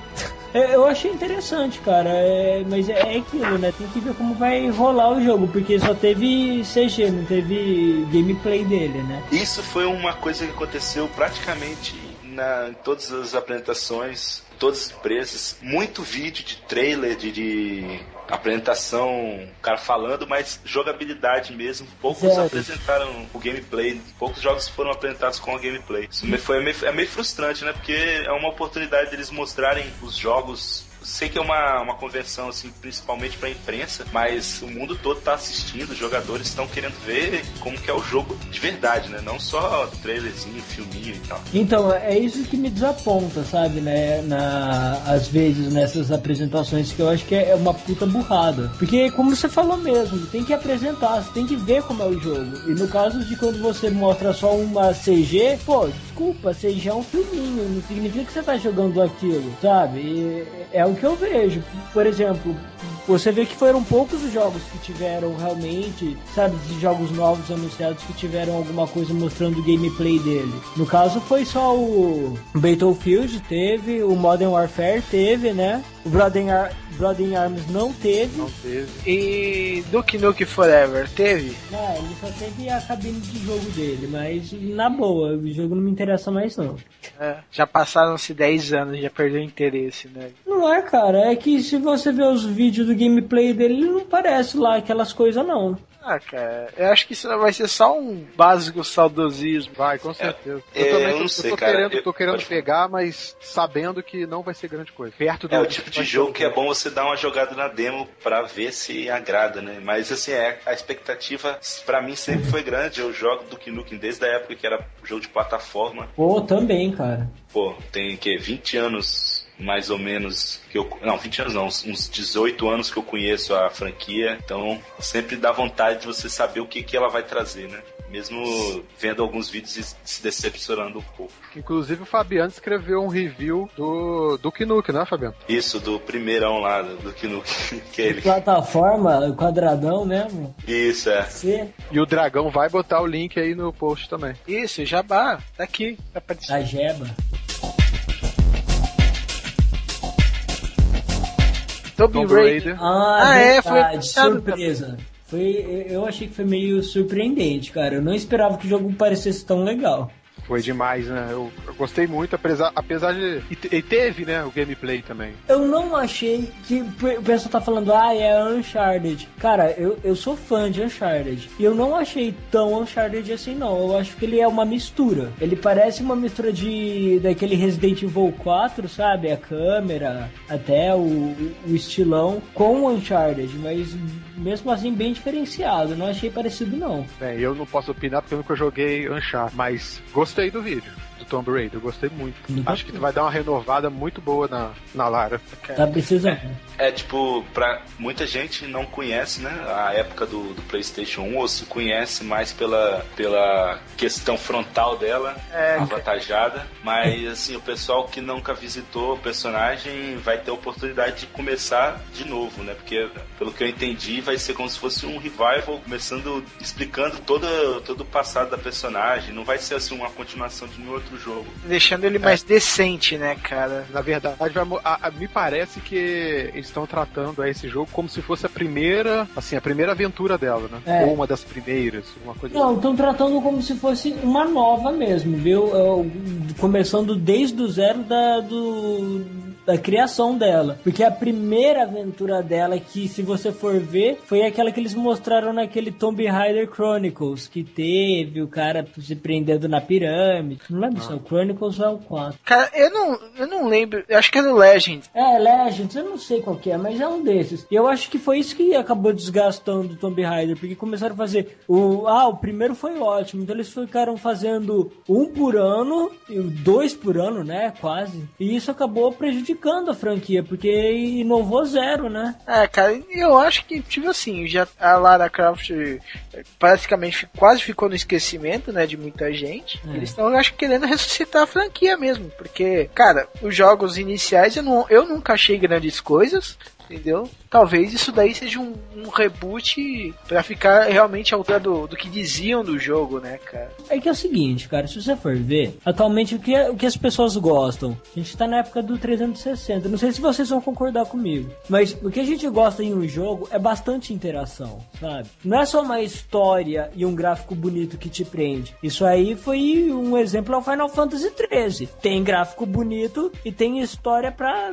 Eu eu achei interessante, cara, é, mas é, é aquilo, né? Tem que ver como vai rolar o jogo, porque só teve CG, não teve gameplay dele, né? Isso foi uma coisa que aconteceu praticamente na, em todas as apresentações, todas as empresas. Muito vídeo de trailer, de, de apresentação, o cara falando, mas jogabilidade mesmo. Poucos Zero. apresentaram o gameplay, poucos jogos foram apresentados com o gameplay. Isso me- foi meio, é meio frustrante, né? Porque é uma oportunidade deles mostrarem os jogos. Sei que é uma, uma convenção, assim, principalmente pra imprensa, mas o mundo todo tá assistindo, os jogadores estão querendo ver como que é o jogo de verdade, né? Não só trailerzinho, filminho e tal. Então, é isso que me desaponta, sabe, né? Na, às vezes nessas apresentações que eu acho que é uma puta burrada. Porque, como você falou mesmo, tem que apresentar, você tem que ver como é o jogo. E no caso de quando você mostra só uma CG, pô, desculpa, CG é um filminho, não significa que você tá jogando aquilo, sabe? E é o que eu vejo. Por exemplo, você vê que foram poucos os jogos que tiveram realmente, sabe, de jogos novos anunciados que tiveram alguma coisa mostrando o gameplay dele. No caso foi só o Battlefield teve, o Modern Warfare teve, né? O Blood and, Ar Blood and Arms não teve. Não teve. E Duke Nuke Forever, teve? Não, ele só teve a cabine de jogo dele, mas na boa, o jogo não me interessa mais não. É, já passaram-se 10 anos, já perdeu interesse, né? Não é, cara, é que se você ver os vídeos do gameplay dele, ele não parece lá aquelas coisas não. Ah, cara, eu acho que isso vai ser só um básico saudosismo. Vai, com certeza. É, eu também eu tô, não sei, tô cara, querendo, eu- tô querendo pode- pegar, mas sabendo que não vai ser grande coisa. Perto do É o tipo de jogo que é bom você dar uma jogada na demo pra ver se agrada, né? Mas assim, é, a expectativa pra mim sempre foi grande. Eu jogo Duke Nukem desde a época que era jogo de plataforma. Pô, também, cara. Pô, tem que 20 anos mais ou menos que eu não, 20 anos não, uns uns 18 anos que eu conheço a franquia. Então, sempre dá vontade de você saber o que que ela vai trazer, né? Mesmo vendo alguns vídeos e se decepcionando um pouco. Inclusive o Fabiano escreveu um review do Duke Nukem, né, Fabiano? Isso do primeirão lá do Nukem, que é ele. Plataforma, quadradão mesmo. Isso é. C, E o Dragão vai botar o link aí no post também. Isso, Jabá, tá aqui, tá participando. a Jeba. Tomb Tomb Raider. Raider. Ah, Ah, é, foi surpresa. Foi, eu achei que foi meio surpreendente, cara. Eu não esperava que o jogo parecesse tão legal. Foi demais, né? Eu, eu gostei muito, apesar, apesar de. E, e teve, né, o gameplay também. Eu não achei que o pessoal tá falando, ah, é Uncharted. Cara, eu, eu sou fã de Uncharted. E eu não achei tão Uncharted assim, não. Eu acho que ele é uma mistura. Ele parece uma mistura de daquele Resident Evil 4, sabe? A câmera, até o, o estilão com o Uncharted. Mas mesmo assim, bem diferenciado. Não achei parecido, não. Bem, eu não posso opinar porque eu nunca joguei Uncharted, mas gostei do vídeo. Tomb Raider, eu gostei muito. Nunca Acho que vai dar uma renovada muito boa na, na Lara. Tá precisando. É tipo, pra muita gente não conhece, né, a época do, do PlayStation 1, ou se conhece mais pela, pela questão frontal dela, É, avantajada, mas assim, o pessoal que nunca visitou o personagem vai ter a oportunidade de começar de novo, né, porque pelo que eu entendi vai ser como se fosse um revival, começando, explicando todo, todo o passado da personagem, não vai ser assim uma continuação de nenhum outro jogo. deixando ele mais decente, né, cara? Na verdade, a- a- me parece que eles estão tratando esse jogo como se fosse a primeira, assim, a primeira aventura dela, né? É. Ou uma das primeiras, uma coisa Não, estão tratando como se fosse uma nova mesmo, viu? Eu- começando desde o zero da, do, da criação dela. Porque a primeira aventura dela, que se você for ver, foi aquela que eles mostraram naquele Tomb Raider Chronicles, que teve o cara se prendendo na pirâmide. Não lembro é o Chronicles ou é o 4. Cara, eu não, eu não lembro, eu acho que é do Legend. É, Legends, eu não sei qual que é, mas é um desses. E eu acho que foi isso que acabou desgastando o Tomb Raider, porque começaram a fazer o... Ah, o primeiro foi ótimo, então eles ficaram fazendo um por ano, e dois por ano, né, quase. E isso acabou prejudicando a franquia, porque inovou zero, né? É, cara, eu acho que, tipo assim, já a Lara Croft eh, praticamente fi- quase ficou no esquecimento, né, de muita gente. É. Eles estão, acho, querendo ressuscitar a franquia mesmo, porque, cara, os jogos iniciais eu, não, eu nunca achei grandes coisas, entendeu? Talvez isso daí seja um, um reboot pra ficar realmente à altura do, do que diziam do jogo, né, cara? É que é o seguinte, cara, se você for ver, atualmente o que, o que as pessoas gostam? A gente tá na época do 360, não sei se vocês vão concordar comigo, mas o que a gente gosta em um jogo é bastante interação, sabe? Não é só uma história e um gráfico bonito que te prende. Isso aí foi um exemplo ao Final Fantasy 13. Tem gráfico bonito e tem história pra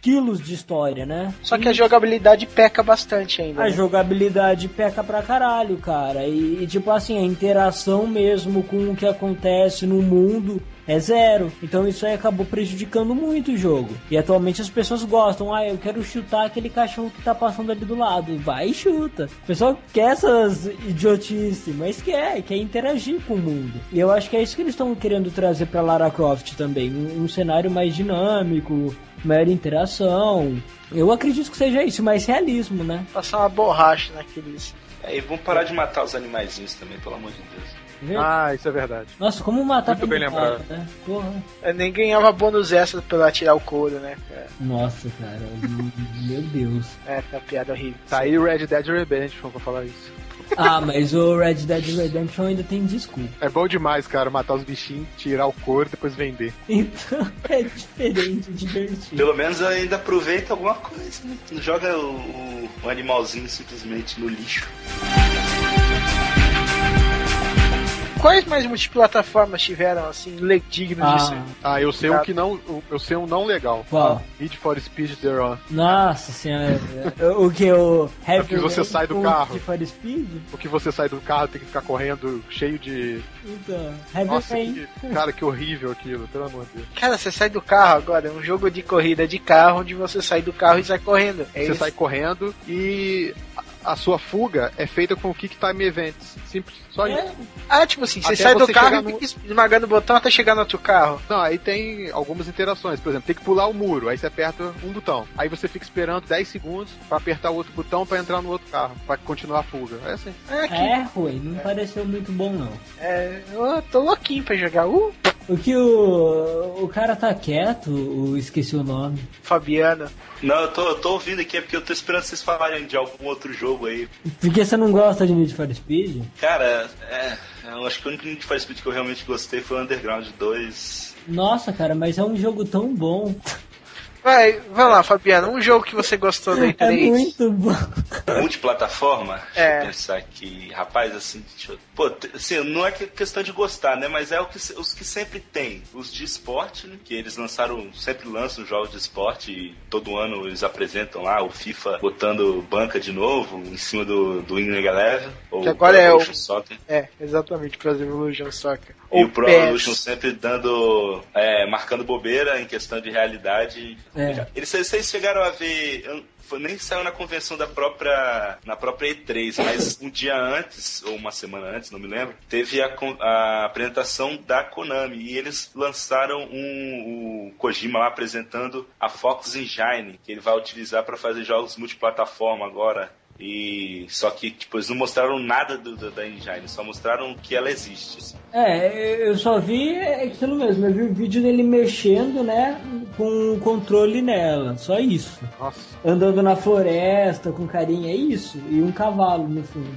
quilos de história, né? Só que a jogabilidade peca bastante ainda. A né? jogabilidade peca pra caralho, cara. E, e, tipo assim, a interação mesmo com o que acontece no mundo é zero. Então isso aí acabou prejudicando muito o jogo. E atualmente as pessoas gostam. Ah, eu quero chutar aquele cachorro que tá passando ali do lado. Vai e chuta. O pessoal quer essas idiotices, mas quer, quer interagir com o mundo. E eu acho que é isso que eles estão querendo trazer pra Lara Croft também. Um, um cenário mais dinâmico, maior interação. Eu acredito que seja isso, mais realismo, né? Passar uma borracha naqueles. É, e vamos parar de matar os animaizinhos também, pelo amor de Deus. Ah, isso é verdade. Nossa, como matar Muito bem lembrado. né? Porra. Eu nem ganhava bônus extra pela tirar o couro, né? cara? Nossa, cara. Meu Deus. É, é uma piada horrível. Tá aí o Red Dead Redemption pra falar isso. Ah, mas o Red Dead Redemption ainda tem desculpa. É bom demais, cara, matar os bichinhos, tirar o couro e depois vender. Então é diferente, divertido. Pelo menos ainda aproveita alguma coisa, né? Não joga o, o- o animalzinho simplesmente no lixo. Quais mais multiplataformas tiveram, assim, dignos de ser? Ah, Ah, eu sei um que não. Eu sei um não legal. Qual? Need for Speed The Run. nossa senhora. O que? O Heavy que você Rain sai do carro. Need for Speed? O que você sai do carro tem que ficar correndo cheio de. Então, Heavy Nossa, que, cara, que horrível aquilo, pelo amor de Deus. Cara, você sai do carro agora, é um jogo de corrida de carro onde você sai do carro e sai correndo. É Você isso. sai correndo e a, sua fuga é feita com Kick Time Events. Simples, só isso. É, Ah, tipo assim, você Até sai do você carro e no- fica esmagando o botão até chegar no outro carro. Não, aí tem algumas interações. Por exemplo, tem que pular o muro. Aí você aperta um botão. Aí você fica esperando 10 segundos pra apertar o outro botão pra entrar no outro carro. Pra continuar a fuga. É assim. É, que, é ruim, não pareceu muito bom não. é, eu tô louquinho pra jogar. Uh, O que o. O cara tá quieto, o esqueci o nome. Fabiano. Não, eu tô, eu tô ouvindo aqui, é porque eu tô esperando vocês falarem de algum outro jogo aí. Porque você não gosta de Need for Speed? Cara, é. Eu acho que o único Need for Speed que eu realmente gostei foi o Underground 2. Nossa, cara, mas é um jogo tão bom. Vai, vai lá, Fabiano, um jogo que você gostou da É E3. muito bom. Multiplataforma? Deixa É. eu pensar aqui. Rapaz, assim, deixa eu... Pô, assim, não é que- questão de gostar, né? Mas é o que, os que sempre tem. Os de esporte, né? Que eles lançaram, sempre lançam jogos de esporte e todo ano eles apresentam lá o FIFA botando banca de novo em cima do, do Winning Eleven. Ou Que agora é o- Evolution Soccer. É, exatamente, Pro Evolution Soccer. E Ou o Pro. Evolution sempre dando. é, marcando bobeira em questão de realidade. É. Eles, vocês chegaram a ver. eu- nem saiu na convenção da própria. na própria E3, mas um dia antes, ou uma semana antes, não me lembro, teve a, a apresentação da Konami. E eles lançaram um, o Kojima lá apresentando a Fox Engine, que ele vai utilizar para fazer jogos multiplataforma agora. E só que tipo, eles não mostraram nada do- do- da engine, só mostraram que ela existe. assim. É, eu só vi aquilo mesmo, eu vi o vídeo dele mexendo, né, com o controle nela, só isso. Nossa. Andando na floresta com carinha, é isso. E um cavalo no fundo,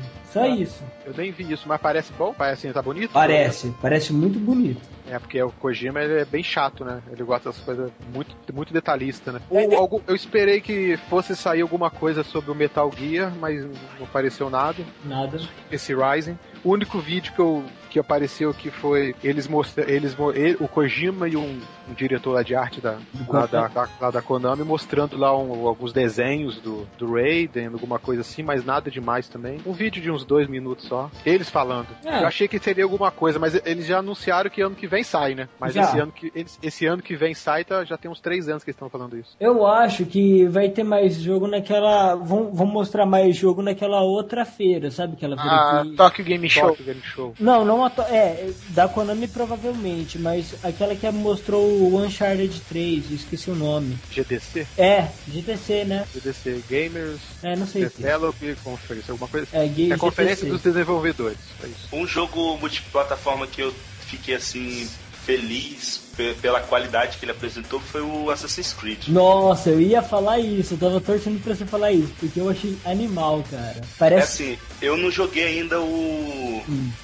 só isso. Eu nem vi isso, mas parece bom? Parece tá bonito? Parece, parece muito bonito. É, porque o Kojima ele é bem chato, né? Ele gosta das coisas muito, muito detalhista, né? É, Ou algum- eu esperei que fosse sair alguma coisa sobre o Metal Gear, mas não apareceu nada. Nada. Esse Rising. O único vídeo que, eu, que apareceu que foi eles mostrando. Eles, ele- o Kojima e um, um diretor lá de arte da, lá, da, da- lá da Konami mostrando lá um- alguns desenhos do, do Raiden, alguma coisa assim, mas nada demais também. Um vídeo de uns dois minutos só. Eles falando. É. Eu achei que seria alguma coisa, mas eles já anunciaram que ano que vem sai, né? Mas Já. esse ano, que, eles- esse ano que vem sai, tá, já tem uns três anos que eles estão falando isso. Eu acho que vai ter mais jogo naquela. Vão, vão mostrar mais jogo naquela outra feira, sabe? Aquela feira A que. Tokyo Game Show. Tokyo Game Show. Não, não É, da Konami provavelmente, mas aquela que mostrou o Uncharted 3, eu esqueci o nome. GDC? É, GTC, né? GDC Gamers É, não sei o que. Develop Conference, alguma coisa assim. É, Game É a conferência GTC. dos desenvolvedores. É isso. Um jogo multiplataforma que eu fiquei assim feliz pela qualidade que ele apresentou foi o Assassin's Creed. Nossa, eu ia falar isso, eu tava torcendo pra você falar isso, porque eu achei animal, cara. É Parece. assim, eu não joguei ainda o,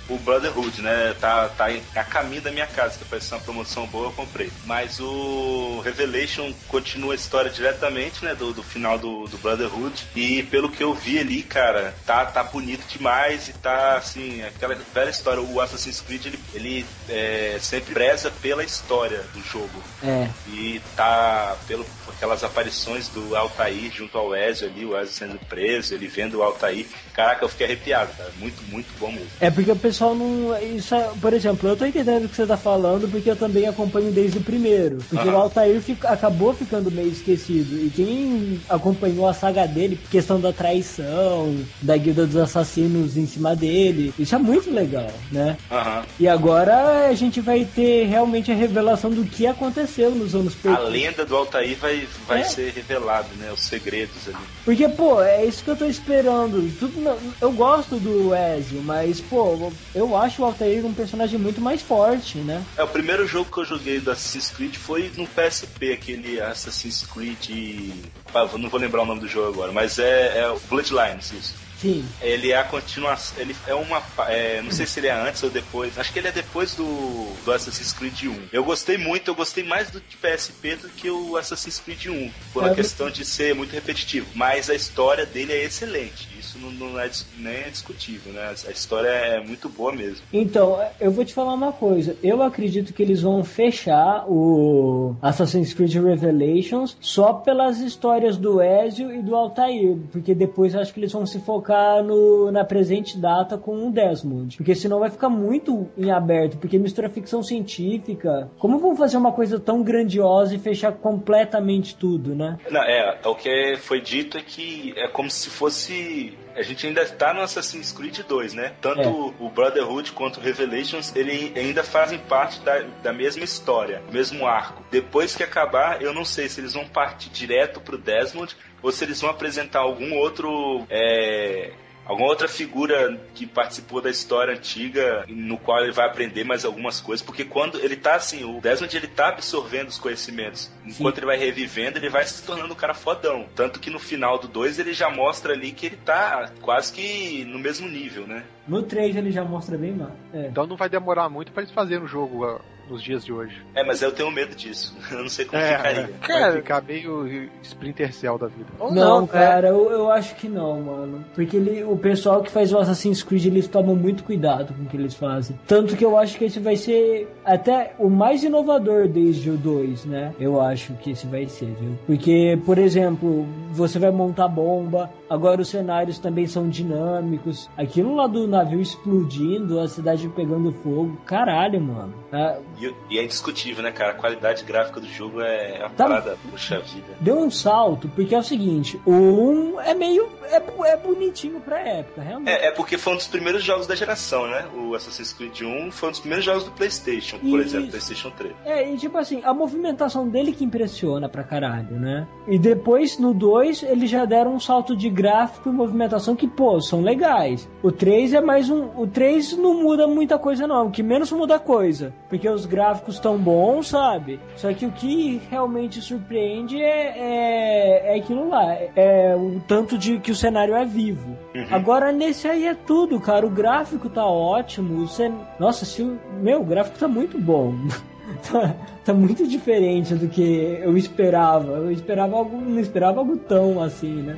o Brotherhood, né? Tá, tá a caminho da minha casa, que apareceu uma promoção boa, eu comprei. Mas o Revelation continua a história diretamente, né? Do, do final do, do Brotherhood. E pelo que eu vi ali, cara, tá, tá bonito demais e tá assim, aquela velha história. O Assassin's Creed, ele, ele é, sempre preza pela história do jogo. É. E tá pelo aquelas aparições do Altair junto ao Ezio ali, o Ezio sendo preso, ele vendo o Altair. Caraca, eu fiquei arrepiado, cara. Muito, muito bom mesmo. É porque o pessoal não. Isso é- por exemplo, eu tô entendendo o que você tá falando, porque eu também acompanho desde o primeiro. Porque o Altair fica- acabou ficando meio esquecido. E quem acompanhou a saga dele, questão da traição, da guilda dos assassinos em cima dele, isso é muito legal, né? Aham. E agora a gente vai ter realmente a revelação do que aconteceu nos anos A perfeitos. lenda do Altair vai, vai É. ser revelado, né? Os segredos ali. Porque, pô, é isso que eu tô esperando. Tudo não- eu gosto do Ezio, mas, pô, eu acho o Altair um personagem muito mais forte, né? É, o primeiro jogo que eu joguei do Assassin's Creed foi no PSP, aquele Assassin's Creed. Ah, eu não vou lembrar o nome do jogo agora, mas é, é o Bloodlines, isso. Sim. Ele é a continuação. Ele é uma. é, não sei se ele é antes ou depois. Acho que ele é depois do, do Assassin's Creed 1. Eu gostei muito, eu gostei mais do de PSP do que o Assassin's Creed 1. Por É, a questão de ser muito repetitivo. Mas a história dele é excelente. Isso não, não é, nem é discutível, né? A história é muito boa mesmo. Então, eu vou te falar uma coisa. Eu acredito que eles vão fechar o Assassin's Creed Revelations só pelas histórias do Ezio e do Altair, porque depois eu acho que eles vão se focar no, na presente data com o Desmond, porque senão vai ficar muito em aberto, porque mistura ficção científica. Como vão fazer uma coisa tão grandiosa e fechar completamente tudo, né? Não, é, o que foi dito é que é como se fosse. A gente ainda tá no Assassin's Creed 2, né? Tanto É. o Brotherhood quanto o Revelations, ele ainda fazem parte da, da mesma história, mesmo arco. Depois que acabar, eu não sei se eles vão partir direto pro Desmond ou se eles vão apresentar algum outro. é, Alguma outra figura que participou da história antiga, no qual ele vai aprender mais algumas coisas, porque quando ele tá assim, o Desmond ele tá absorvendo os conhecimentos. Enquanto ele vai revivendo, ele vai se tornando um cara fodão. Tanto que no final do 2 ele já mostra ali que ele tá quase que no mesmo nível, né? No 3 ele já mostra bem mais. É. Então não vai demorar muito pra eles fazerem o jogo nos dias de hoje. É, mas eu tenho medo disso. Eu não sei como É, ficaria. vai Cara- ficar meio Splinter Cell da vida. Ou Não, não, cara, eu, eu acho que não, mano. Porque ele, o pessoal que faz o Assassin's Creed, eles tomam muito cuidado com o que eles fazem. Tanto que eu acho que esse vai ser até o mais inovador desde o 2, né? Eu acho que esse vai ser, viu? Porque, por exemplo, você vai montar bomba, agora os cenários também são dinâmicos. Aquilo lá do navio explodindo, a cidade pegando fogo. Caralho, mano. Ah, E, e é indiscutível, né, cara? A qualidade gráfica do jogo é uma Tá- parada, puxa vida. deu um salto, porque é o seguinte, o 1 é meio. é, é bonitinho pra época, realmente. É, é porque foi um dos primeiros jogos da geração, né? O Assassin's Creed 1 foi um dos primeiros jogos do PlayStation, por Isso. exemplo, PlayStation 3. É, e tipo assim, a movimentação dele que impressiona pra caralho, né? E depois, no 2, eles já deram um salto de gráfico e movimentação que, pô, são legais. O 3 é mais um. O 3 não muda muita coisa, não. O que menos muda coisa. Porque os gráficos estão bons, sabe? Só que o que realmente surpreende é, é, é aquilo lá. É o tanto de que o cenário é vivo. Agora, nesse aí é tudo, cara. O gráfico tá ótimo. O cen... Nossa, se o... meu, o gráfico tá muito bom. tá, tá muito diferente do que eu esperava. Eu esperava algo, não esperava algo tão assim, né?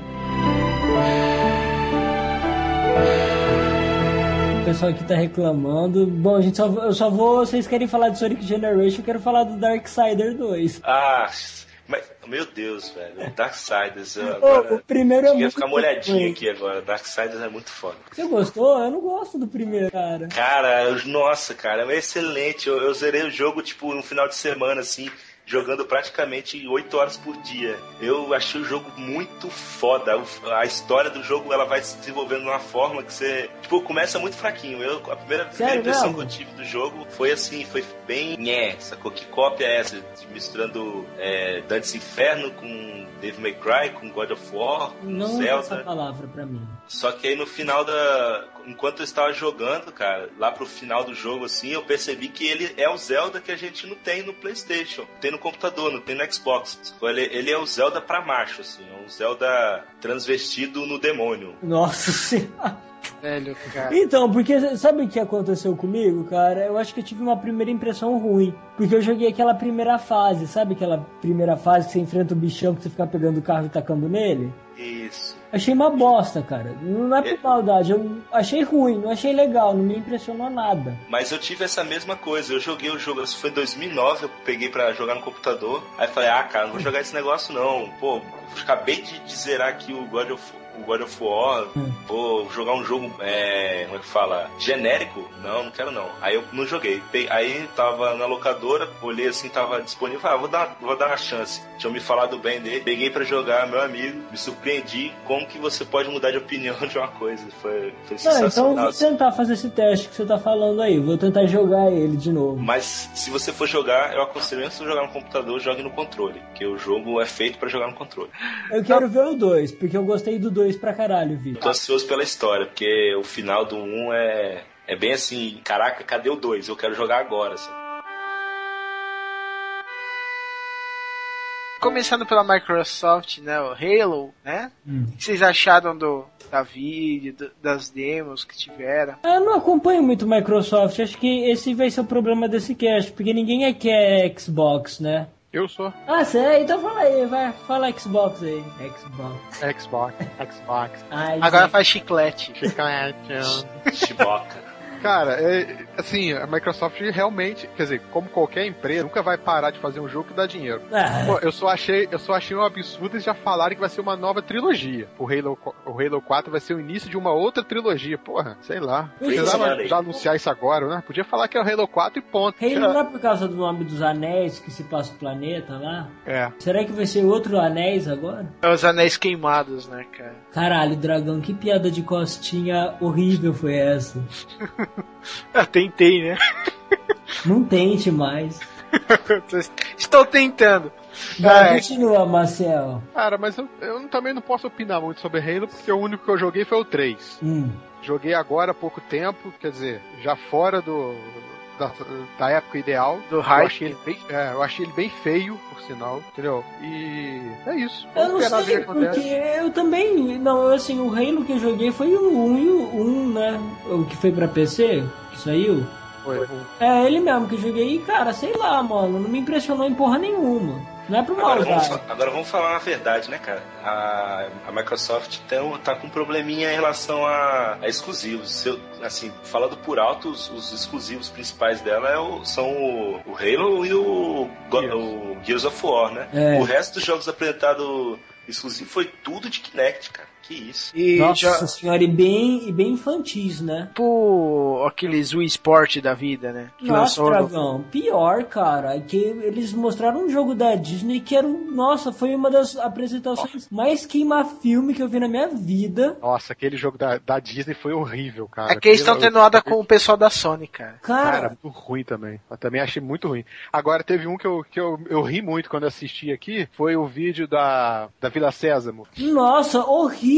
O pessoal aqui tá reclamando. Bom, gente só, eu só vou. Vocês querem falar de Sonic Generation? Eu quero falar do Darksider 2. Ah, mas, meu Deus, velho. Darksiders. Agora, o primeiro é Ia muito. ficar molhadinho aqui agora. Darksiders é muito foda. Você gostou? Eu não gosto do primeiro, cara. Cara, eu- nossa, cara, é excelente. Eu, eu zerei o jogo, tipo, no final de semana, assim, jogando praticamente 8 horas por dia. Eu achei o jogo muito foda. A história do jogo, ela vai se desenvolvendo de uma forma que você, tipo, começa muito fraquinho. Eu, a primeira, primeira impressão mesmo? que eu tive do jogo foi assim, foi bem nhé, sacou? Que cópia é essa? Misturando é, Dantes Inferno com Devil May Cry, com God of War, com Não Zelda. essa palavra pra mim. Só que aí no final da. Enquanto eu estava jogando, cara, lá pro final do jogo, assim, eu percebi que ele é o Zelda que a gente não tem no PlayStation. Tem no computador, não tem no Xbox. Sacou? Ele, ele é o Zelda pra macho, assim. É um Zelda transvestido no demônio. Nossa senhora. Velho, cara. Então, porque sabe o que aconteceu comigo, cara? Eu acho que eu tive uma primeira impressão ruim. Porque eu joguei aquela primeira fase, sabe aquela primeira fase que você enfrenta o bichão que você fica pegando o carro e tacando nele? Isso. Achei uma bosta, cara. Não é por É. maldade, eu achei ruim, não achei legal, não me impressionou nada. Mas eu tive essa mesma coisa. Eu joguei o jogo, isso foi em 2009, eu peguei pra jogar no computador. Aí falei, ah, cara, não vou jogar esse negócio não. Pô, acabei de, de zerar aqui o God of o God of War, vou jogar um jogo, é, como é que fala? Genérico? Não, não quero não. Aí eu não joguei. Aí tava na locadora, olhei assim, tava disponível, ah, vou dar, vou dar uma chance. Tinha me falado bem dele, peguei pra jogar, meu amigo, me surpreendi como que você pode mudar de opinião de uma coisa. Foi, foi Não, então vou tentar fazer esse teste que você tá falando aí. Vou tentar jogar ele de novo. Mas se você for jogar, eu aconselho antes de jogar no computador, jogue no controle. Porque o jogo é feito pra jogar no controle. Eu quero ver o 2, porque eu gostei do 2 pra caralho, Vitor. Tô ansioso pela história, porque o final do 1 é, é bem assim, caraca, cadê o 2? Eu quero jogar agora. Assim. Começando pela Microsoft, né? O Halo, né? Hum. O que vocês acharam do, da vídeo, do- das demos que tiveram? Eu não acompanho muito Microsoft, acho que esse vai ser o problema desse cast, porque ninguém aqui é Xbox, né? Eu sou Ah, sei, então fala aí, vai, fala Xbox aí. Xbox. Xbox, Xbox. Ai, Agora gente. faz chiclete. Chiboca. Cara, é, assim, a Microsoft realmente, quer dizer, como qualquer empresa, nunca vai parar de fazer um jogo que dá dinheiro. Ah, Pô, eu só achei, eu só achei um absurdo eles já falarem que vai ser uma nova trilogia. O Halo, o Halo 4 vai ser o início de uma outra trilogia. Porra, sei lá. Precisava já anunciar isso agora, né? Podia falar que é o Halo 4 e ponto. Halo não é por causa do nome dos anéis que se passa o planeta lá? É. Será que vai ser outro anéis agora? É os anéis queimados, né, cara? Caralho, dragão, que piada de costinha horrível foi essa? Eu tentei, né? Não tente mais. Estou tentando. Vai, Ai. continua, Marcel. Cara, mas eu, eu também não posso opinar muito sobre Halo, porque o único que eu joguei foi o 3. Hum. Joguei agora há pouco tempo, quer dizer, já fora do. Da, da época ideal. Do Eu hype. achei, ele bem, é, eu achei ele bem feio, por sinal, entendeu? E é isso. Eu Vamos não sei, porque eu também. Não, assim, o Halo que eu joguei foi o 1 e o 1, né? O que foi pra PC, que saiu. Foi, um- É ele mesmo que eu joguei e, cara, sei lá, mano, não me impressionou em porra nenhuma. Não é por Agora vamos, agora vamos falar a verdade, né, cara? A, a Microsoft tem, tá com um probleminha em relação a, a exclusivos. Eu, assim, falando por alto, os, os exclusivos principais dela é o- são o, o Halo e o, Gears. o Gears of War, né? É. O resto dos jogos apresentados exclusivo foi tudo de Kinect, cara. Que isso. E Nossa já, senhora, e bem, e bem infantis, né? tipo aqueles Wii Sport da vida, né? Que Nossa, lançou no- Dragão, pior, cara, é que eles mostraram um jogo da Disney que era um. Nossa, foi uma das apresentações mais queima-filme que eu vi na minha vida. Nossa, aquele jogo da, da Disney foi horrível, cara. É que eles estão Aquilo- tendo nada com o pessoal da Sony, cara. Cara, Cara, muito ruim também. Eu também achei muito ruim. Agora, teve um que eu, que eu, eu ri muito quando assisti aqui, foi o vídeo da, da Vila Sésamo. nossa, horrível,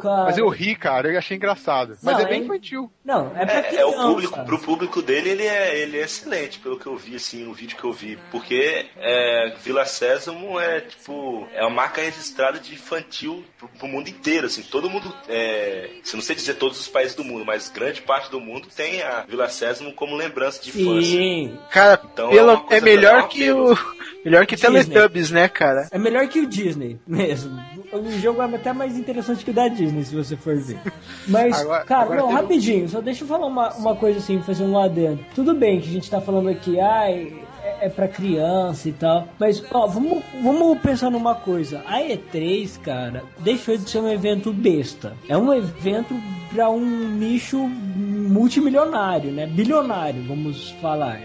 cara. Mas eu ri, cara, eu achei engraçado. Mas Não, é bem é- infantil. Não, é pra É, criança. é o público, pro público dele ele é, ele é excelente, pelo que eu vi, assim, o vídeo que eu vi. Porque é, Vila Sésamo é tipo, é uma marca registrada de infantil pro, pro mundo inteiro, assim. Todo mundo, é, se não sei dizer todos os países do mundo, mas grande parte do mundo tem a Vila Sésamo como lembrança de infância. Sim. Cara, Então, pelo- é é, melhor que o. Melhor que Disney. Teletubbies, né, cara? É melhor que o Disney, mesmo. O jogo é até mais interessante que o da Disney, se você for ver. Mas, Agora- cara, agora não, teve rapidinho, só deixa eu falar uma, uma coisa assim, fazer um adendo. Tudo bem que a gente tá falando aqui, ai, é, é pra criança e tal. Mas, ó, vamos, vamos pensar numa coisa. A E3, cara, deixou de ser um evento besta. É um evento pra um nicho multimilionário, né? Bilionário, vamos falar,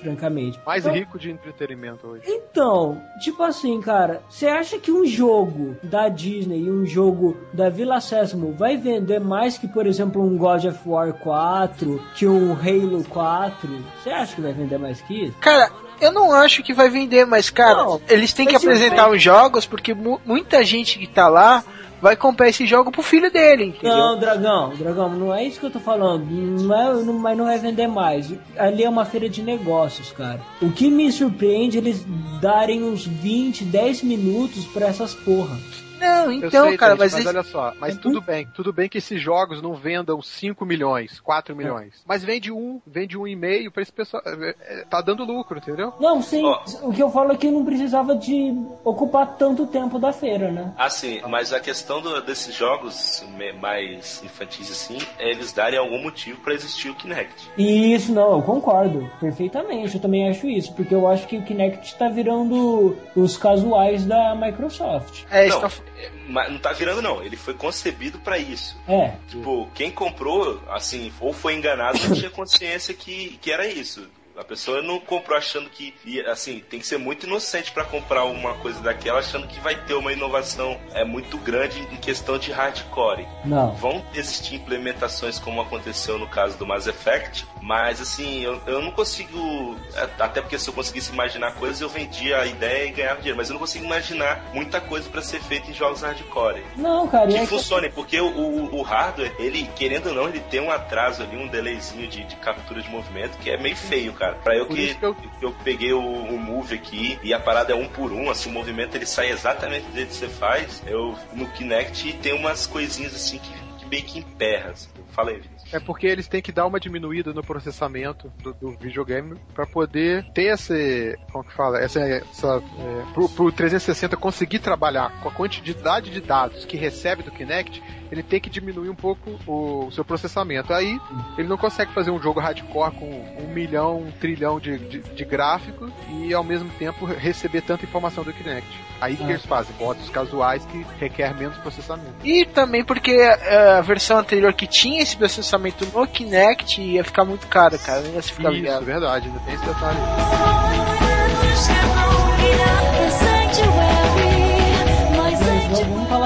francamente. Mais Então, rico de entretenimento hoje. então, tipo assim, cara, você acha que um jogo da Disney e um jogo da Vila Sésamo vai vender mais que, por exemplo, um God of War 4, que um Halo 4? Você acha que vai vender mais que isso? Cara, eu não acho que vai vender, mas, cara, Não, eles têm que apresentar os jogos porque mu- muita gente que tá lá vai comprar esse jogo pro filho dele, entendeu? Não, Dragão, Dragão, não é isso que eu tô falando. Não é, não, mas não vai vender mais. Ali é uma feira de negócios, cara. O que me surpreende é eles darem uns 20, 10 minutos pra essas porra. Não, então, sei, cara, Tente, mas, mas eles- olha só, mas É tudo bem, tudo bem que esses jogos não vendam 5 milhões, 4 milhões, mas vende um, vende um e meio pra esse pessoal, é, é, tá dando lucro, entendeu? Não, sim. Ó. O que eu falo é que não precisava de ocupar tanto tempo da feira, né? Assim, mas a questão do- desses jogos mais infantis assim, é eles darem algum motivo pra existir o Kinect. E isso não, eu concordo perfeitamente. Eu também acho isso, porque eu acho que o Kinect tá virando os casuais da Microsoft. É, isso não, tá- é, não tá virando não, ele foi concebido pra isso. É, Tipo, quem comprou, assim, ou foi enganado, não tinha consciência que, que era isso. A pessoa não comprou achando que, assim, tem que ser muito inocente pra comprar uma coisa daquela, achando que vai ter uma inovação é muito grande em questão de hardcore. não. Vão existir implementações como aconteceu no caso do Mass Effect, mas assim, eu, eu não consigo, a- até porque se eu conseguisse imaginar coisas, eu vendia a ideia e ganhava dinheiro, mas eu não consigo imaginar muita coisa pra ser feita em jogos hardcore Não, cara, que é que- funcione, porque o, o, o hardware, ele, querendo ou não, ele tem um atraso ali, um delayzinho de, de captura de movimento que é meio feio, cara. Pra eu que, que eu- eu peguei o, o Move aqui e a parada é um por um, assim, o movimento ele sai exatamente do jeito que você faz. Eu, no Kinect, tem umas coisinhas assim que, que meio que emperra. Assim. Fala aí, Vinícius. É porque eles têm que dar uma diminuída no processamento do, do videogame para poder ter esse, como que fala, essa, essa é, pro, pro 360 conseguir trabalhar com a quantidade de dados que recebe do Kinect, ele tem que diminuir um pouco o, seu processamento. Aí ele não consegue fazer um jogo hardcore com um milhão, um trilhão de, de, de gráficos e ao mesmo tempo receber tanta informação do Kinect. Aí o que Ah. eles fazem? Botam os casuais que requer menos processamento. E também porque eh, a versão anterior que tinha esse processamento no Kinect ia ficar muito cara, cara. Não ia se ficar Isso, ligado. verdade, ainda tem esse detalhe.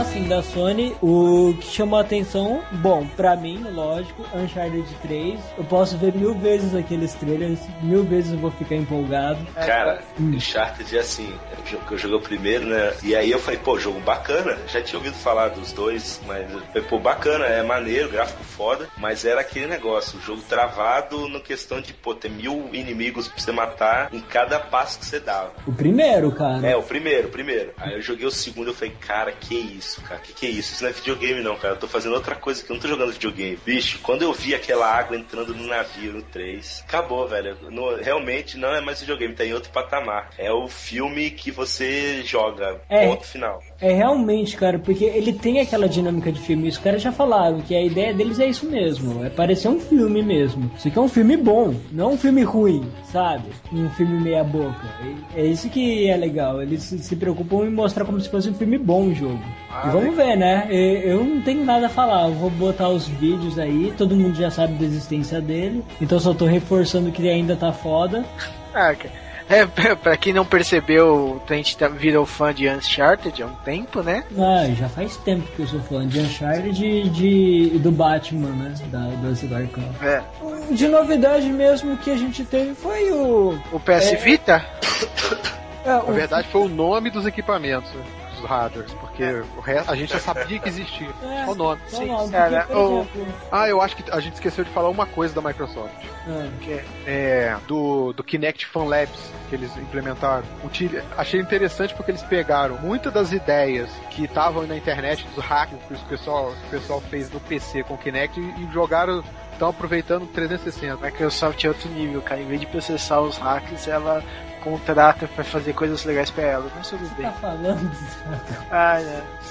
Assim, da Sony, o que chamou a atenção, bom, pra mim, lógico, Uncharted 3, eu posso ver mil vezes aqueles trailers, mil vezes eu vou ficar empolgado. Cara, Uncharted é assim, é o jogo que eu joguei o primeiro, né? E aí eu falei, pô, jogo bacana. Já tinha ouvido falar dos dois, mas eu falei, pô, bacana, é maneiro, gráfico foda. Mas era aquele negócio, o jogo travado no questão de, pô, ter mil inimigos pra você matar em cada passo que você dava. O primeiro, cara. É, o primeiro, o primeiro. Aí eu joguei o segundo eu falei, cara, que isso, cara? Que que é isso? Isso não é videogame não, cara. Eu tô fazendo outra coisa que eu não tô jogando videogame. Bicho, quando eu vi aquela água entrando no navio no 3, acabou, velho. No- realmente não é mais videogame, tá em outro patamar. É o filme que você joga. É. Ponto final. É realmente, cara, porque ele tem aquela dinâmica de filme. Os caras já falaram que a ideia deles é isso mesmo. É parecer um filme mesmo. Isso aqui é um filme bom, não um filme ruim, sabe? Um filme meia boca. É é isso que é legal. Eles se preocupam em mostrar como se fosse um filme bom o jogo. e vamos ver, né? Eu não tenho nada a falar. Eu vou botar os vídeos aí. Todo mundo já sabe da existência dele. Então só tô reforçando que ele ainda tá foda. Ah, cara. É, pra quem não percebeu, a gente tá- virou fã de Uncharted há um tempo, né? Ah, já faz tempo que eu sou fã de Uncharted e de, do Batman, né? Da, do Cigar Club. É. De novidade mesmo que a gente teve foi o. O PS É. Vita? É, Na o verdade, foi o nome dos equipamentos, dos porque o resto a gente já sabia que existia. É. Só o nome. só sim, o- Ah, eu acho que a gente esqueceu de falar uma coisa da Microsoft. ah, Que é- É, do, do Kinect Fan Labs que eles implementaram. Util- Achei interessante porque eles pegaram muitas das ideias que estavam na internet, dos hacks que o pessoal, que o pessoal fez no PC com o Kinect e e jogaram, estão aproveitando o 360. Microsoft é outro nível, cara. Em vez de processar os hacks, ela contrata pra fazer coisas legais pra ela. Mas tudo bem. tá falando. Ah, não.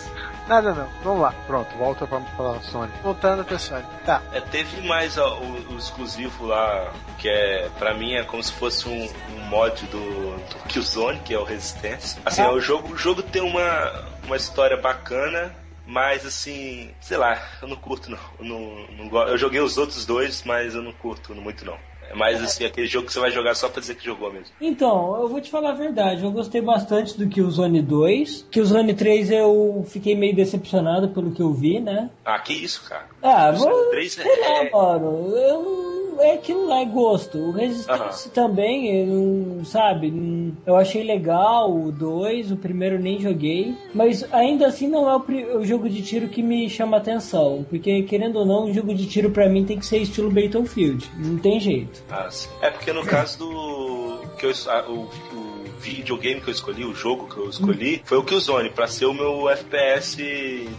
Nada não. Vamos lá. Pronto, volta pra falar da Sony. Voltando pra Sony. Tá. É, teve mais ó, o, o exclusivo lá, que é, pra mim, é como se fosse um, um mod do, do Killzone, que é o Resistência. Assim, Ah. o, jogo, o jogo tem uma, uma história bacana, mas assim, sei lá, eu não curto não. Eu, não, não eu joguei os outros dois, mas eu não curto muito não. É mais assim, aquele jogo que você vai jogar só pra dizer que jogou mesmo. Então, eu vou te falar a verdade, eu gostei bastante do Killzone 2. Killzone 3 eu fiquei meio decepcionado pelo que eu vi, né? Ah, que isso, cara. Ah, vou. 3 Sei lá, é- mano. Eu não- É aquilo lá, é gosto. O Resistance também, não, sabe? não- Eu achei legal o 2, o primeiro nem joguei. Mas ainda assim não é o, o jogo de tiro que me chama atenção. Porque, querendo ou não, um jogo de tiro pra mim tem que ser estilo Battlefield. Não tem jeito. Ah. É porque no caso do. Que eu, o, o videogame que eu escolhi, o jogo que eu escolhi, foi o Killzone, pra ser o meu FPS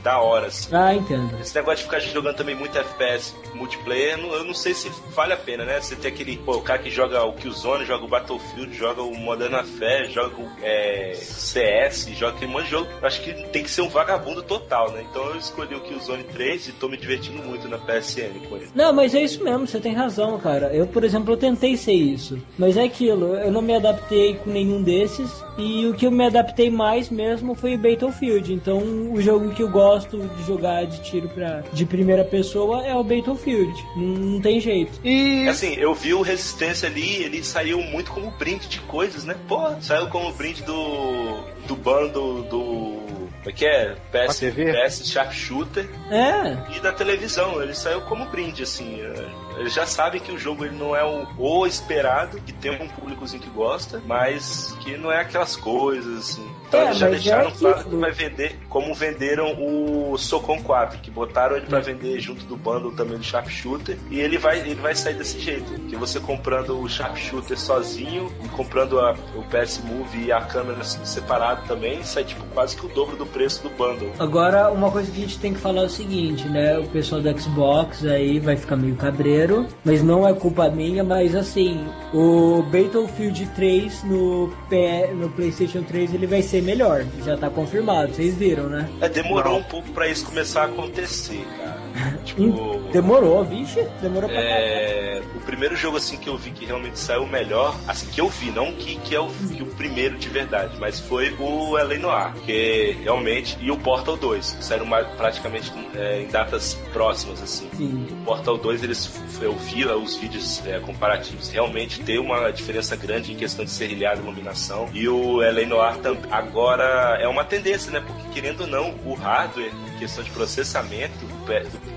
da hora, assim. Ah, entendo. Esse negócio de ficar jogando também muito FPS multiplayer, eu não, sei se vale a pena, né? Você tem aquele, pô, o cara que joga o Killzone, joga o Battlefield, joga o Modern Warfare, joga o é, CS, joga aquele monte de jogo. Eu acho que tem que ser um vagabundo total, né? Então eu escolhi o Killzone 3 e tô me divertindo muito na PSN com ele. Não, mas é isso mesmo, você tem razão, cara. Eu, por exemplo, eu tentei ser isso. Mas é aquilo, eu não me adaptei com nenhum desses. E o que eu me adaptei mais mesmo foi o Battlefield. Então, o jogo que eu gosto de jogar de tiro pra, de primeira pessoa é o Battlefield. Não, não tem jeito. E Assim, eu vi o Resistência ali, ele saiu muito como brinde de coisas, né? Pô, saiu como brinde do. do bando do. Como é que é? PS? PS Sharpshooter É, e da televisão. Ele saiu como brinde, assim. é. Eles já sabem que o jogo ele não é o, o esperado, que tem um públicozinho que gosta, mas que não é aquelas coisas, assim. Então É, eles já deixaram é claro que vai vender, como venderam o Socon 4, que botaram ele pra vender junto do bundle também do Sharpshooter, e ele vai, ele vai sair desse jeito. Que você comprando o Sharpshooter sozinho e comprando a- o PS Move e a câmera assim, separado também, sai tipo quase que o dobro do preço do bundle. Agora, uma coisa que a gente tem que falar é o seguinte, né? O pessoal do Xbox aí vai ficar meio cabreiro, mas não é culpa minha, mas assim, o Battlefield 3 no, P- no PlayStation 3 ele vai ser melhor, já tá confirmado, vocês viram, né? É, demorou um pouco pra isso começar a acontecer, cara. Tipo. Demorou, vixe, demorou pra. É, o primeiro jogo assim que eu vi que realmente saiu melhor, assim que eu vi, não que, que é o, que o primeiro de verdade, mas foi o LA Noir, que realmente e o Portal 2, que saíram praticamente é, em datas próximas assim. Sim. O Portal 2 eles eu vi os vídeos é, comparativos, realmente tem uma diferença grande em questão de serrilhado e iluminação. E o LA Noir tam- agora é uma tendência, né? Porque querendo ou não, o hardware, questão de processamento do,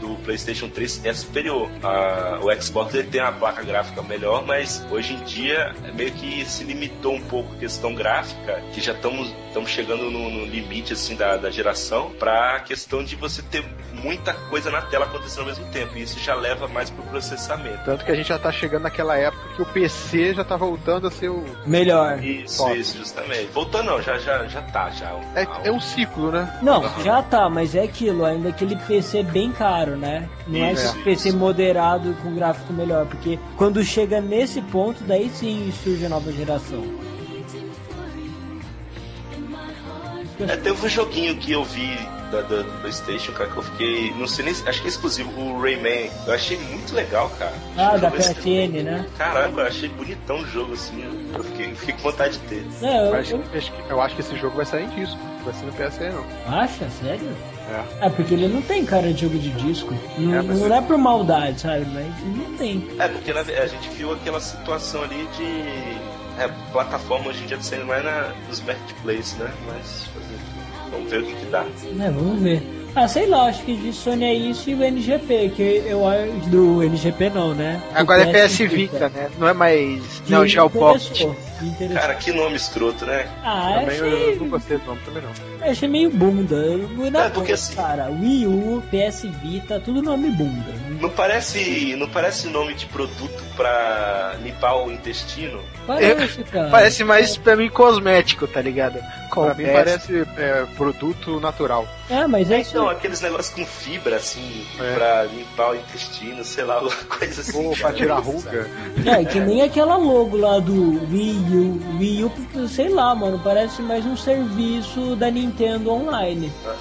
do PlayStation 3 é superior. A- o Xbox ele tem a placa gráfica melhor, mas hoje em dia meio que se limitou um pouco a questão gráfica, que já estamos estamos chegando no, no limite assim da, da geração, para a questão de você ter muita coisa na tela acontecendo ao mesmo tempo. E isso já leva mais pro processamento. Tanto que a gente já tá chegando naquela época que o PC já tá voltando a ser o. Melhor. Isso, Top. isso, justamente. Voltando não, já, já, já tá, já. É, é um ciclo, né? Não, já tá, mas é aquilo, ainda aquele PC bem caro, né? Não é Isso, esse PC isso. moderado com gráfico melhor, porque quando chega nesse ponto, daí sim surge a nova geração. É, teve um joguinho que eu vi da, da- do Playstation, cara, que eu fiquei. Não sei nem. Acho que é exclusivo, o Rayman. Eu achei muito legal, cara. Ah, da. PSN, né? Caramba, eu achei bonitão o jogo, assim. Eu fiquei, fiquei com vontade de ter. É, eu, eu, acho que- eu acho que esse jogo vai sair em disco. Vai ser no PSN, não. acha? Sério? É. É, porque ele não tem cara de jogo de disco. Não É, é, mas- não é por maldade, sabe? Mas não tem. É, porque na a gente viu aquela situação ali de. É, plataforma hoje em dia tá saindo mais na, nos marketplaces, né? Mas o? Vamos ver o que, que dá. É, vamos ver. Ah, sei lá, acho que de Sony é isso e o NGP, que eu acho. Do NGP não, né? Agora é PS Vita, né? Não é mais Que Geo Pocket. interessou, que interessou. Cara, que nome escroto, né? ah, Também eu, achei, eu não gostei do nome também não. achei meio bunda. Eu- Na É, porque assim- Cara, Wii U, PS Vita, tudo nome bunda. Não parece, não parece nome de produto pra limpar o intestino? Parece, cara. Parece mais pra mim cosmético, tá ligado? Pra mim parece é, produto natural. É, mas é isso. Então, aqueles negócios com fibra, assim, É. pra limpar o intestino, sei lá, alguma coisa assim. Ou pra tirar ruga. É, que nem aquela logo lá do Wii U. Wii U, sei lá, mano, parece mais um serviço da Nintendo online. É.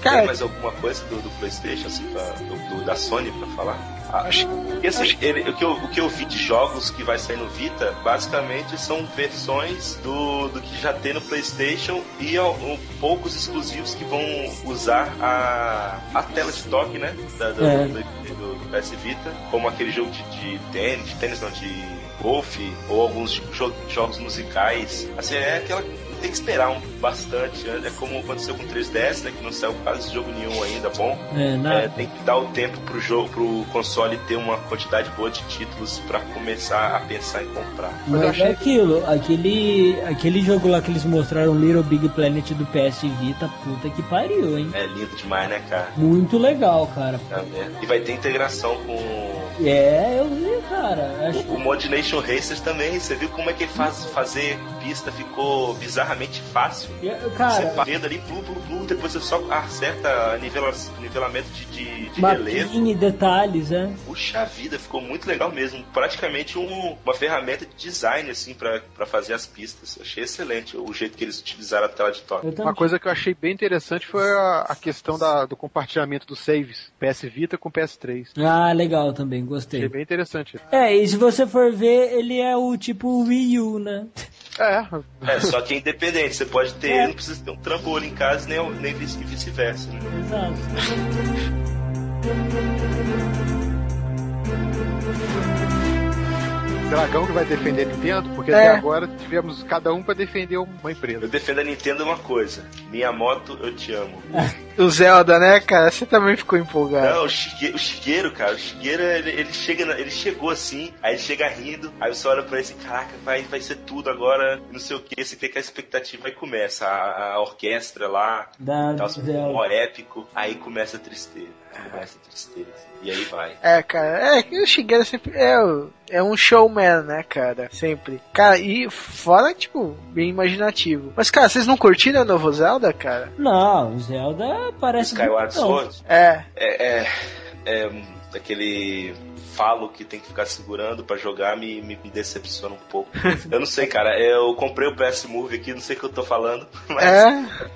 Cara, Tem mais alguma coisa do, do Playstation, assim, pra, do, do- da Sony pra falar? Ah, Acho- porque, assim, ele- o, que eu, o que eu vi de jogos que vai sair no Vita, basicamente são versões do, do que já tem no Playstation e um, poucos exclusivos que vão usar a, a tela de toque, né? Da, do, É. do, do- do PS Vita, como aquele jogo de, de tênis, de tênis não, de golfe, ou alguns jo- jogos musicais. Assim, é aquela. Tem que esperar um bastante. É como aconteceu com o 3DS, né? Que não saiu quase jogo nenhum ainda bom. É, na... É, tem que dar o tempo pro jogo, pro console ter uma quantidade boa de títulos pra começar a pensar em comprar. Mas eu achei é aquilo, aquele, aquele jogo lá que eles mostraram, Little Big Planet do PS Vita, puta que pariu, hein? É lindo demais, né, cara? Muito legal, cara. Vendo? E vai ter integração com É, eu vi, cara. Acho o Mod Nation Racers também. Você viu como é que faz fazer pista ficou bizarramente fácil? Que. Você Cara, fazendo ali, plum, plum, plum, depois você só acerta nivela, nivelamento de, de, de relevo. e detalhes, é. Puxa vida, ficou muito legal mesmo. Praticamente um- uma ferramenta de design, assim, pra pra fazer as pistas. Eu achei excelente o jeito que eles utilizaram a tela de toque. Eu. Uma coisa que eu achei bem interessante foi a, a questão da- do compartilhamento dos saves. PS Vita com PS3. Ah, legal também, Achei gostei. bem interessante. É, e se você for ver, ele é o tipo Wii U, né? É, É, só que é independente. Você pode ter, É. não precisa ter um trambolho em casa, nem, nem vice- vice-versa. Né? Exato. Dragão que vai defender a Nintendo, porque É. até agora tivemos cada um pra defender uma Eu empresa. defendo a Nintendo uma coisa. Minha moto, eu te amo. O Zelda, né, cara? Você também ficou empolgado. Não, o Shigeru, o Shigeru, cara, o Shigeru, ele, ele chega, ele chegou assim, aí ele chega rindo, aí você olha pra ele assim, caraca, vai, vai ser tudo agora, não sei o que, você fica a expectativa, aí começa a, a orquestra lá, Da tal, um épico, aí começa a tristeza, começa a tristeza, e aí vai. É, cara, é que o Shigeru sempre é, é um showman, né, cara? Sempre. Cara, e fora, tipo, bem imaginativo. Mas, cara, vocês não curtiram o novo Zelda, cara? Não, o Zelda parece. Skyward. Sword É, é, é, é aquele falo que tem que ficar segurando pra jogar me, me, me decepciona um pouco. Eu não sei, cara, eu comprei o PS Move aqui, não sei o que eu tô falando, mas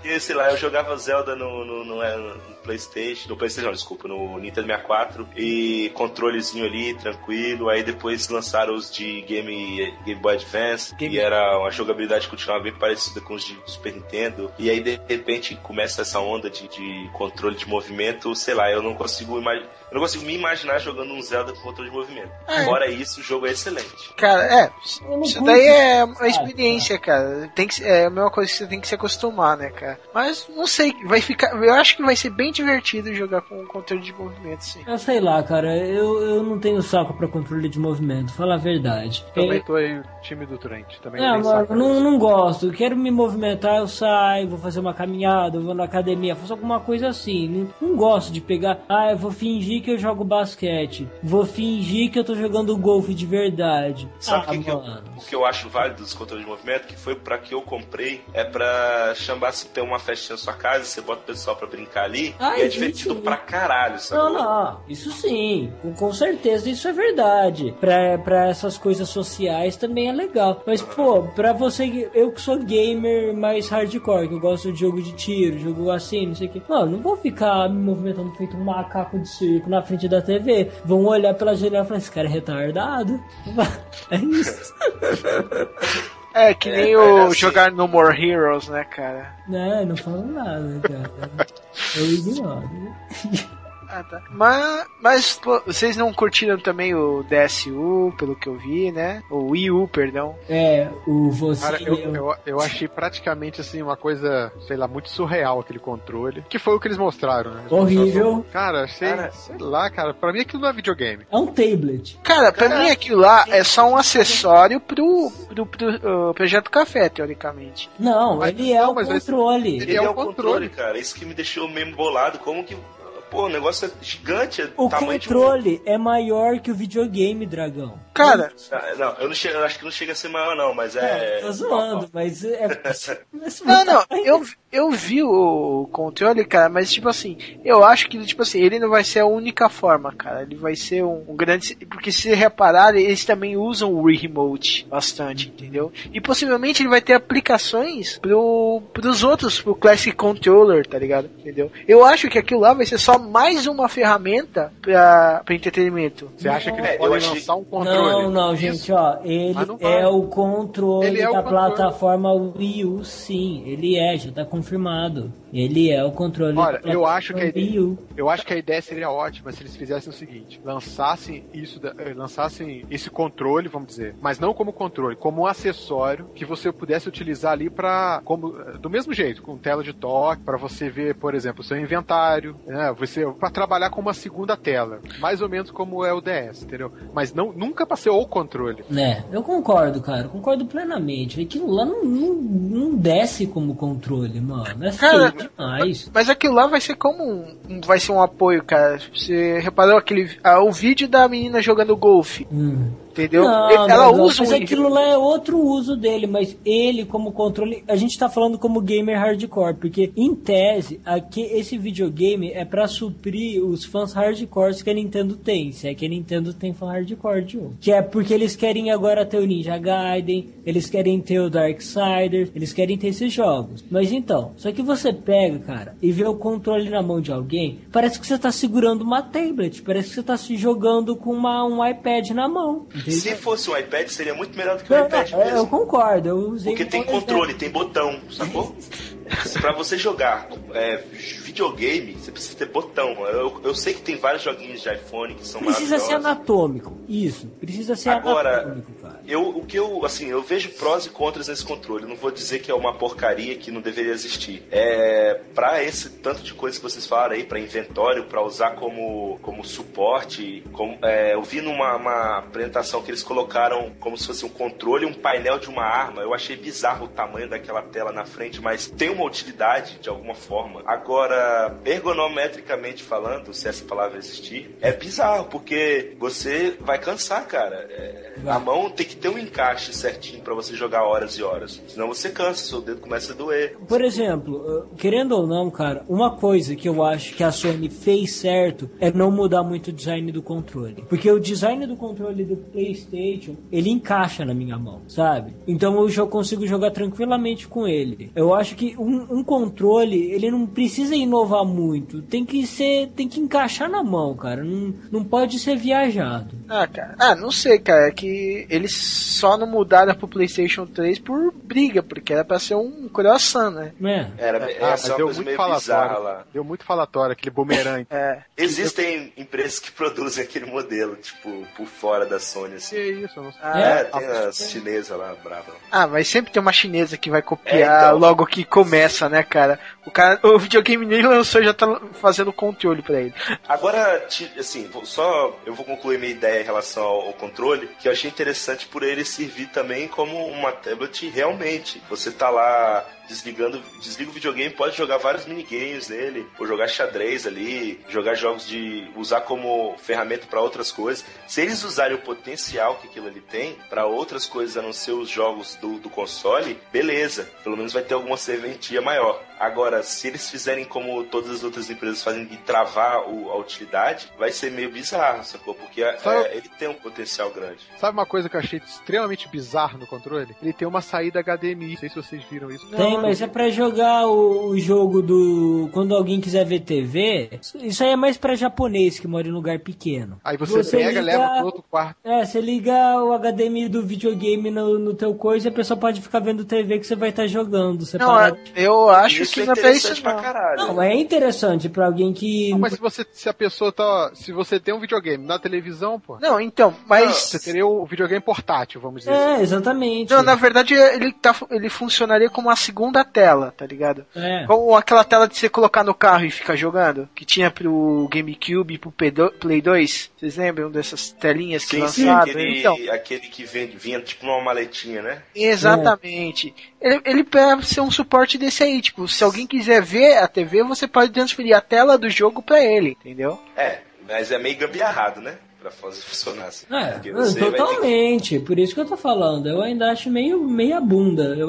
é. Sei lá, eu jogava Zelda no, no, no, é, no Playstation, no Playstation, não, desculpa, no Nintendo 64 e controlezinho ali, tranquilo, aí depois lançaram os de Game, Game Boy Advance, Game- e era uma jogabilidade que continuava bem parecida com os de Super Nintendo, e aí de repente começa essa onda de, de controle de movimento, sei lá, eu não consigo imaginar, eu não consigo me imaginar jogando um Zelda com controle de movimento. É. Fora isso, o jogo é excelente. Cara, é. Não Isso daí é uma cara. experiência, cara. Tem que, é a mesma coisa que você tem que se acostumar, né, cara? Mas não sei, vai ficar. Eu acho que vai ser bem divertido jogar com controle de movimento, sim. Eu sei lá, cara, eu, eu não tenho saco pra controle de movimento, fala a verdade. Também tô aí, o time do Trent. Também É, não, nisso. não gosto. Quero me movimentar, eu saio, vou fazer uma caminhada, vou na academia, faço alguma coisa assim. Não, não gosto de pegar, ah, eu vou fingir que eu jogo basquete, vou fingir que eu tô jogando golfe de verdade. Sabe ah, o que, que eu, o que eu acho válido dos controles de movimento? Que foi pra que eu comprei. É pra chamar se tem uma festinha na sua casa, você bota o pessoal pra brincar ali. Ah, e é divertido sim. pra caralho, sabe? Não, não, isso sim, com, com certeza isso é verdade. Pra, pra essas coisas sociais também é legal. Mas, pô, pra você, eu que sou gamer mais hardcore, que eu gosto de jogo de tiro, jogo assim, não sei o que. Mano, não vou ficar me movimentando feito um macaco de circo na frente da TV. Vão olhar pela janela e falar: esse cara é retardado. É isso. É, que É, nem é o assim. jogar No More Heroes, né, cara? Não, não falo nada, cara. Eu ignoro. Ah, tá. Mas, mas pô, vocês não curtiram também o DSU, pelo que eu vi, né? O Wii U, perdão. É, o você. Cara, eu, eu, eu achei praticamente assim uma coisa, sei lá, muito surreal aquele controle. Que foi o que eles mostraram, né? Eles Horrível. mostraram- Cara, achei, Cara. sei lá, cara, pra mim aquilo não é videogame. É um tablet. Cara, pra mim aquilo lá é só um acessório pro, pro, pro, uh, Projeto Café, teoricamente. Não, Mas- ele é não, o controle. Ele é é o o controle, controle. cara. Isso que me deixou meio bolado. Como que. Pô, o negócio é gigante. É O controle é maior que o videogame, dragão. Cara, Não, eu, não chego, eu acho que não chega a ser maior, não, mas é. Tô zoando, mas é. não, não, eu, eu vi o controle, cara, mas tipo assim, eu acho que tipo assim, ele não vai ser a única forma, cara. Ele vai ser um, um grande. Porque se repararem, eles também usam o Wii Remote bastante, entendeu? E possivelmente ele vai ter aplicações pro, pros outros, pro Classic Controller, tá ligado? Entendeu? Eu acho que aquilo lá vai ser só mais uma ferramenta pra, pra entretenimento. Você acha que É, eles eu podem achei- lançar um controle? Não, não, gente, ó. Ele é o controle Ele é o da controle. plataforma Wii U, sim. Ele é, já tá confirmado. Ele é o controle Olha, da eu acho que a ideia, eu acho que a ideia seria ótima se eles fizessem o seguinte: lançassem isso, eh, lançassem esse controle, vamos dizer, mas não como controle, como um acessório que você pudesse utilizar ali para como eh, do mesmo jeito, com tela de toque, para você ver, por exemplo, o seu inventário, né? Você para trabalhar com uma segunda tela, mais ou menos como é o DS, entendeu? Mas não nunca para ser o controle. É, eu concordo, cara, concordo plenamente. Aquilo lá não, não, não desce como controle, mano. É feio demais. Mas aquilo lá vai ser como um, vai ser um apoio, cara. Você reparou aquele ah, o vídeo da menina jogando golfe, Hum. Entendeu? Não, Ela não, não, usa mas um aquilo lá é outro uso dele, mas ele como controle, a gente tá falando como gamer hardcore, porque em tese, aqui esse videogame é pra suprir os fãs hardcores que a Nintendo tem, se é que a Nintendo tem fã hardcore de jogo. Que é porque eles querem agora ter o Ninja Gaiden, eles querem ter o Darksiders, eles querem ter esses jogos. Mas então, só que você pega, cara, e vê o controle na mão de alguém, parece que você tá segurando uma tablet, parece que você tá se jogando com uma, um iPad na mão. Entendeu? Se fosse um iPad, seria muito melhor do que um Não, iPad não, eu mesmo. concordo, eu usei Porque tem controle, tem botão, sacou? pra você jogar é, videogame, você precisa ter botão. Eu, eu sei que tem vários joguinhos de iPhone que são Precisa ser anatômico, isso, precisa ser Agora, anatômico. Eu, o que eu, assim, eu vejo prós e contras nesse controle. Não vou dizer que é uma porcaria que não deveria existir. É, pra esse tanto de coisa que vocês falaram aí, pra inventório, pra usar como, como suporte, como, é, eu vi numa uma apresentação que eles colocaram como se fosse um controle, um painel de uma arma. Eu achei bizarro o tamanho daquela tela na frente, mas tem uma utilidade de alguma forma. Agora, ergonometricamente falando, se essa palavra existir, é bizarro, porque você vai cansar, cara. É, a mão tem que ter um encaixe certinho pra você jogar horas e horas. Senão você cansa, seu dedo começa a doer. Por exemplo, uh, querendo ou não, cara, uma coisa que eu acho que a Sony fez certo é não mudar muito o design do controle. Porque o design do controle do PlayStation, ele encaixa na minha mão, sabe? Então eu já consigo jogar tranquilamente com ele. Eu acho que um, um controle, ele não precisa inovar muito. Tem que ser, tem que encaixar na mão, cara. Não, não pode ser viajado. Ah, cara. Ah, não sei, cara. É que eles só não mudaram pro PlayStation 3 por briga, porque era pra ser um croissant, né? Né? Era, Ah, essa mas é uma deu coisa muito falatório. lá. Deu muito falatório, aquele bumerangue. É. Existem empresas que produzem aquele modelo, tipo, por fora da Sony, assim. Que isso, eu não sei. Ah, É, é. tem as chinesas lá, brava. Ah, mas sempre tem uma chinesa que vai copiar É, então. logo que começa, né, cara? O cara, o videogame nem lançou já tá fazendo controle pra ele. Agora, assim, vou- só eu vou concluir minha ideia em relação ao, ao controle, que eu achei interessante por ele servir também como uma tablet realmente. Você tá lá desligando, desliga o videogame, pode jogar vários minigames nele, ou jogar xadrez ali, jogar jogos de usar como ferramenta para outras coisas. Se eles usarem o potencial que aquilo ali tem para outras coisas a não ser os jogos do, do console, beleza, pelo menos vai ter alguma serventia maior. Agora, se eles fizerem como todas as outras empresas fazem de travar o- a utilidade, vai ser meio bizarro, sacou? Porque é, Sabe- ele tem um potencial grande. Sabe uma coisa que eu achei extremamente bizarro no controle? Ele tem uma saída HDMI. Não sei se vocês viram isso. Tem, mas é pra jogar o, o jogo do. Quando alguém quiser ver TV. Isso aí é mais pra japonês que mora em lugar pequeno. Aí você, pega, liga- leva pro outro quarto. É, você liga o HDMI do videogame no, no teu coisa e a pessoa pode ficar vendo TV que você vai estar jogando. Não, eu acho isso que é não é pra interessante isso pra não. caralho. Não, é interessante pra alguém que. Ah, mas se você se a pessoa tá. Se você tem um videogame na televisão, pô. Não, então, mas Você teria o videogame portátil, vamos dizer assim. É, exatamente. Não, na verdade ele, tá, ele funcionaria como uma segunda tela, tá ligado? É. Como aquela tela de você colocar no carro e ficar jogando, que tinha pro GameCube e pro P2 Play 2. Vocês lembram dessas telinhas que Sim, sim, lançaram? aquele, Então, aquele que vem, vinha tipo numa maletinha, né? exatamente. Ele, ele pode ser um suporte desse aí, tipo, se alguém quiser ver a TV, você pode transferir a tela do jogo pra ele, entendeu? É, mas é meio gambiarrado, né? Pra fazer funcionar assim. É, ter que- totalmente. Por isso que eu tô falando. Eu ainda acho meio meia bunda. Eu,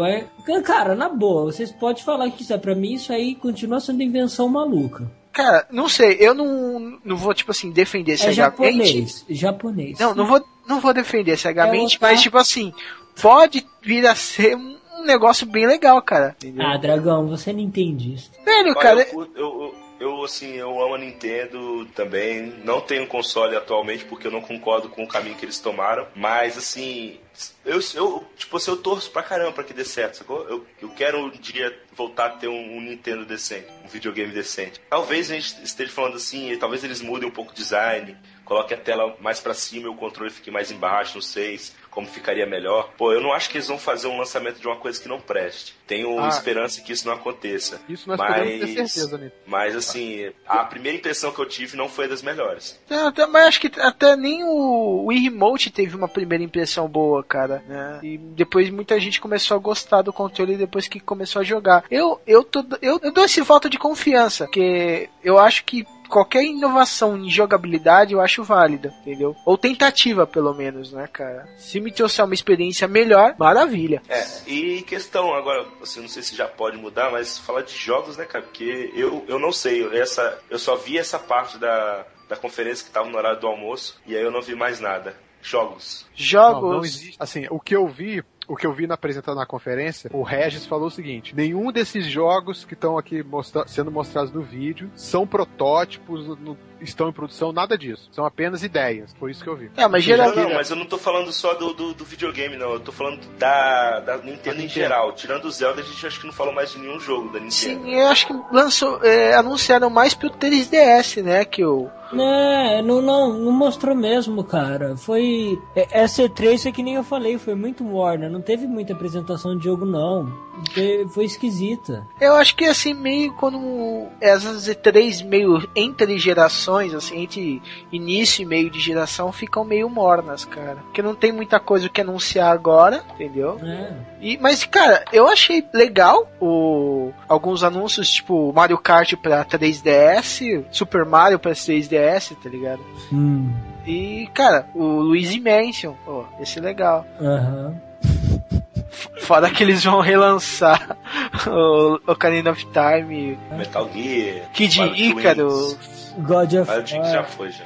cara, na boa, vocês podem falar o que quiser. Pra mim, isso aí continua sendo invenção maluca. Cara, não sei, eu não, não vou, tipo assim, defender É cegamente. japonês. Japonês. Não, não vou, não vou defender cegamente, É, mas tipo assim, pode vir a ser um negócio bem legal, cara. Entendeu? Ah, dragão, você não entende isso. Velho, cara, eu, eu, eu- eu, assim, eu amo a Nintendo também. Não tenho console atualmente porque eu não concordo com o caminho que eles tomaram. Mas, assim, eu, eu tipo assim, eu torço pra caramba pra que dê certo, sacou? Eu, eu quero um dia voltar a ter um, um Nintendo decente, um videogame decente. Talvez a gente esteja falando assim, talvez eles mudem um pouco o design, coloque a tela mais para cima e o controle fique mais embaixo, não sei como ficaria melhor. Pô, eu não acho que eles vão fazer um lançamento de uma coisa que não preste. Tenho Ah. esperança que isso não aconteça. Isso nós podemos ter mas, certeza, né? mas assim, a primeira impressão que eu tive não foi das melhores. Eu até- mas acho que até nem o Wii Remote teve uma primeira impressão boa, cara. Né? E depois muita gente começou a gostar do controle depois que começou a jogar. Eu, eu, tô, eu, eu dou esse voto de confiança, porque eu acho que qualquer inovação em jogabilidade eu acho válida, entendeu? Ou tentativa, pelo menos, né, cara? Se me trouxer uma experiência melhor, maravilha. É, e questão agora, assim, não sei se já pode mudar, mas falar de jogos, né, cara? Porque eu, eu não sei, essa, eu só vi essa parte da, da conferência que tava no horário do almoço e aí eu não vi mais nada. Jogos. Jogos. Não, não existe. Assim, o que eu vi, o que eu vi na apresentação na conferência, o Regis falou o seguinte: nenhum desses jogos que estão aqui mostra- sendo mostrados no vídeo são protótipos, no- estão em produção, nada disso. São apenas ideias. Foi isso que eu vi. É, mas Não, geralmente. não, mas eu não tô falando só do, do, do videogame, não. Eu tô falando da, da Nintendo em geral. Tirando o Zelda, a gente acho que não falou mais de nenhum jogo da Nintendo. Sim, eu acho que lançou, é, anunciaram mais pro 3DS, né? Que o. Né, não, não, não mostrou mesmo, cara. Foi. é- Essa E3 é que nem eu falei, foi muito morna. Não teve muita apresentação de jogo, não. Foi- Foi esquisita. Eu acho que assim, meio quando essas E3 meio entre gerações, assim, entre início e meio de geração, ficam meio mornas, cara. Porque não tem muita coisa que anunciar agora, entendeu? É. E, mas, cara, eu achei legal o, alguns anúncios, tipo Mario Kart pra 3DS, Super Mario pra 3DS, tá ligado? Hum. E, cara, o Luigi Mansion, pô, esse é legal. Aham. Fora que eles vão relançar o Ocarina of Time, Metal Gear, Kid Mario Ícaro. Twins. God of Twins já War, foi, já.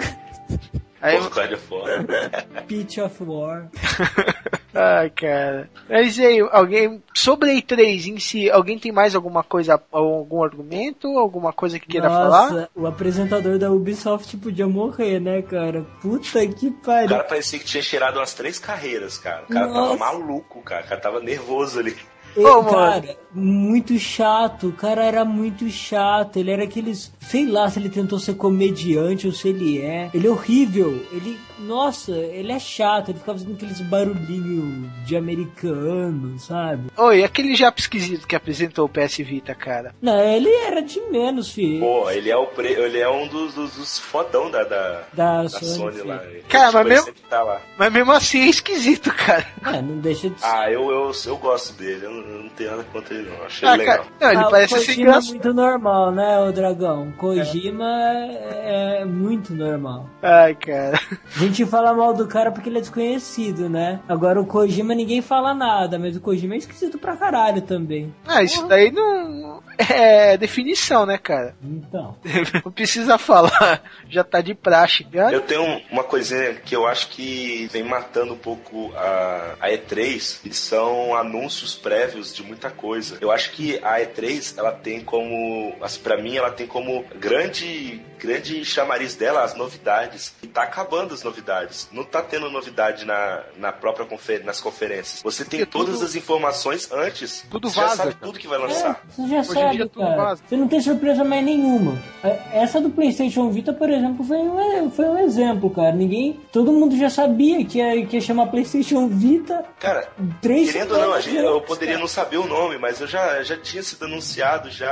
Aí, God of War. Peach of War. ai, cara. Mas aí, alguém. Sobre a E3 em si, alguém tem mais alguma coisa, algum argumento, alguma coisa que queira falar? Nossa, o apresentador da Ubisoft podia morrer, né, cara? Puta que O pariu. cara parecia que tinha cheirado umas três carreiras, cara. O cara Nossa. tava maluco, cara. O cara tava nervoso ali. Ele, Ô, mano. cara, muito chato. O cara era muito chato. Ele era aqueles. Sei lá se ele tentou ser comediante ou se ele é. Ele é horrível. Ele. Nossa, ele é chato. Ele ficava fazendo aqueles barulhinhos de americano, sabe? Oi, aquele japa esquisito que apresentou o PS Vita, cara. Não, ele era de menos, filho. Pô, ele é, o pre... ele é um dos, dos, dos fodão da, da, Da da Sony, Sony, lá. Cara, Tipo, mas mesmo- tá lá. Mas mesmo assim é esquisito, cara. É, não deixa de ser. Ah, eu, eu, eu gosto dele. Eu não, eu não tenho nada contra ele, não. Achei Ah, legal. cara, não, ele Ah, parece o ser Kojima é engraçado. muito normal, né, o dragão? Kojima é, é muito normal. Ai, cara. A gente fala mal do cara porque ele é desconhecido, né? Agora o Kojima ninguém fala nada, mas o Kojima é esquisito pra caralho também. Ah, isso daí não. É definição, né, cara? Então. Não precisa falar. Já tá de praxe, cara. Eu tenho uma coisinha que eu acho que vem matando um pouco a, a E3, que são anúncios prévios de muita coisa. Eu acho que a E3, ela tem como, assim, pra mim, ela tem como grande grande chamariz dela as novidades. E tá acabando as novidades. Não tá tendo novidade na, na própria confer nas conferências. Você tem Porque tudo- todas as informações antes. Tudo Você já vaza, sabe cara. tudo que vai É, lançar. você já sabe, dia tudo. Você não tem surpresa mais nenhuma. É, Essa do PlayStation Vita, por exemplo, foi um, foi um exemplo, cara. Ninguém. Todo mundo já sabia que ia, que ia chamar PlayStation Vita Cara, três querendo ou não, a gente, eu poderia cara. não saber o nome, mas eu já, já tinha sido anunciado já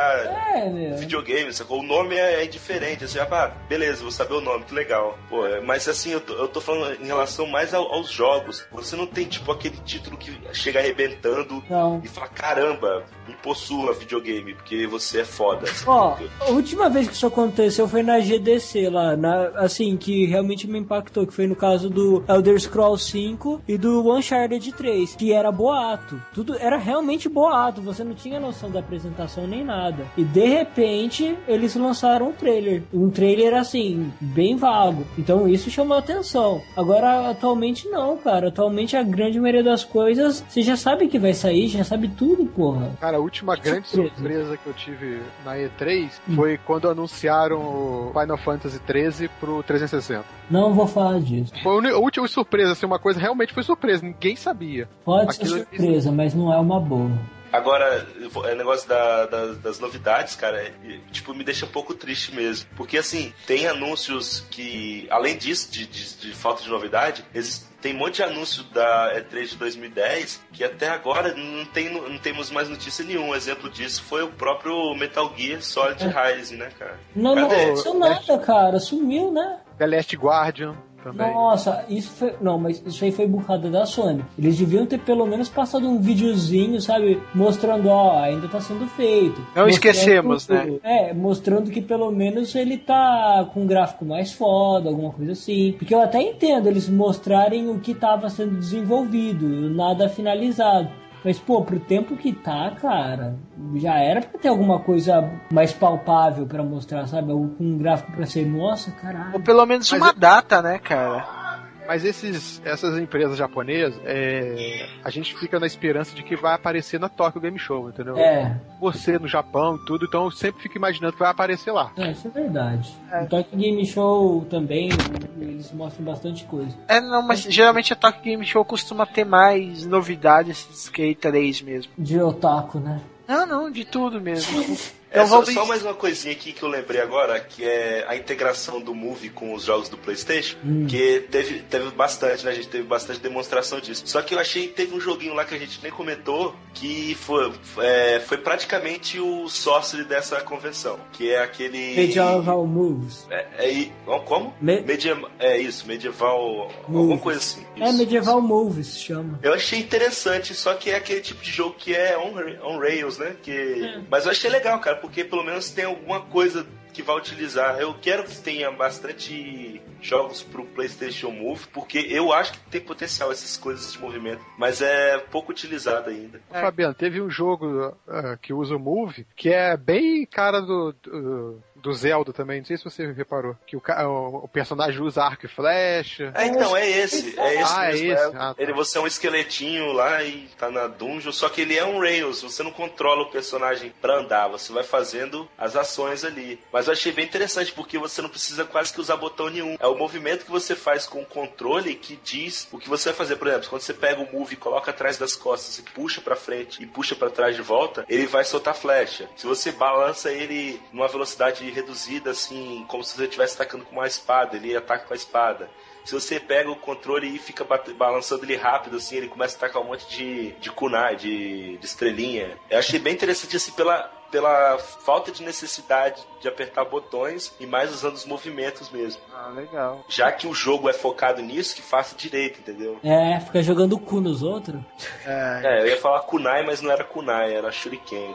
É, meu. videogame, sacou? O nome é, é diferente, assim, ah, beleza, vou saber o nome, que legal. Pô, é, mas assim, eu tô, eu tô falando em relação mais ao- aos jogos. Você não tem, tipo, aquele título que chega arrebentando Não. e fala, caramba, me possua videogame, porque você é foda. Ó, a última vez que isso aconteceu foi na GDC lá, na, assim, que realmente me impactou, que foi no caso do Elder Scrolls 5 e do Uncharted 3, que era boato. Tudo era realmente boato, você não tinha noção da apresentação nem nada. E de repente, eles lançaram um trailer. Um trailer assim, bem vago. Então isso chamou atenção. Agora, atualmente não, cara. Atualmente a grande maioria das coisas, você já sabe que vai sair, já sabe tudo, porra. Cara, a última grande Surpresa. Surpresa que eu tive na E3 foi quando anunciaram o Final Fantasy 13 pro 360. Não vou falar disso. Foi a última surpresa, assim, uma coisa realmente foi surpresa, ninguém sabia. Pode Aquilo ser surpresa, mas não é uma boa. Agora, é negócio da- da- das novidades, cara, é- tipo, me deixa um pouco triste mesmo. Porque, assim, tem anúncios que, além disso, de, de- de falta de novidade, existe, tem um monte de anúncio da E3 de 2010 que até agora não, tem, não temos mais notícia nenhuma. Exemplo disso foi o próprio Metal Gear Solid Rising, né, cara? Não, não Cadê? aconteceu nada, cara. Sumiu, né? The Last Guardian também. Nossa, isso foi. Não, mas isso aí foi burrada da Sony. Eles deviam ter pelo menos passado um videozinho, sabe? Mostrando, ó, ainda tá sendo feito. Não Mostrando- esquecemos, né? É, mostrando que pelo menos ele tá com um gráfico mais foda, alguma coisa assim. Porque eu até entendo eles mostrarem o que tava sendo desenvolvido, nada finalizado. Mas, pô, pro tempo que tá, cara, já era pra ter alguma coisa mais palpável pra mostrar, sabe? Com um gráfico pra ser, nossa, caralho. Ou pelo menos Mas uma eu- data, né, cara? Mas esses, essas empresas japonesas, é, a gente fica na esperança de que vai aparecer na Tokyo Game Show, entendeu? É, Você no Japão e tudo, então eu sempre fico imaginando que vai aparecer lá. É, isso é verdade. No Tokyo Game Show também, eles mostram bastante coisa. É, não, mas geralmente a Tokyo Game Show costuma ter mais novidades que a E3 mesmo. De otaku, né? Não, não, de tudo mesmo. É, Então só, vamos. só mais uma coisinha aqui que eu lembrei agora, que é a integração do Move com os jogos do Playstation, Hum. que teve, teve bastante, né? A gente teve bastante demonstração disso. Só que eu achei que teve um joguinho lá que a gente nem comentou, que foi, é, foi praticamente o sorcery dessa convenção, que é aquele... Medieval Moves. É, é, como? Me- Medieval, é isso, medieval, alguma Moves. coisa assim. É, isso. Medieval Moves chama. Eu achei interessante, só que é aquele tipo de jogo que é on, on rails, né? Que... Mas eu achei legal, cara, porque pelo menos tem alguma coisa que vai utilizar. Eu quero que tenha bastante jogos pro PlayStation Move, porque eu acho que tem potencial essas coisas de movimento, mas é pouco utilizado ainda. É. Fabiano, teve um jogo ah, que usa o Move, que é bem cara do, do, do Zelda também, não sei se você reparou, que o, o, o personagem usa arco e flecha. É, então, é esse. É esse Ah, é mesmo. esse? é. Ah, tá. Ele, você é um esqueletinho lá e tá na dungeon, só que ele é um Rails. Você não controla o personagem pra andar, você vai fazendo as ações ali. Mas eu achei bem interessante, porque você não precisa quase que usar botão nenhum. É o movimento que você faz com o controle que diz o que você vai fazer. Por exemplo, quando você pega o move e coloca atrás das costas e puxa pra frente e puxa pra trás de volta, ele vai soltar flecha. Se você balança ele numa velocidade reduzida, assim, como se você estivesse atacando com uma espada, ele ataca com a espada. Se você pega o controle e fica balançando ele rápido, assim, ele começa a tacar um monte de, de kunai, de, de estrelinha. Eu achei bem interessante, assim, pela, pela falta de necessidade de apertar botões e mais usando os movimentos mesmo. Ah, legal. Já que o jogo é focado nisso, que faça direito, entendeu? É, fica jogando cu nos outros. É, É, eu ia falar kunai, mas não era kunai, era shuriken.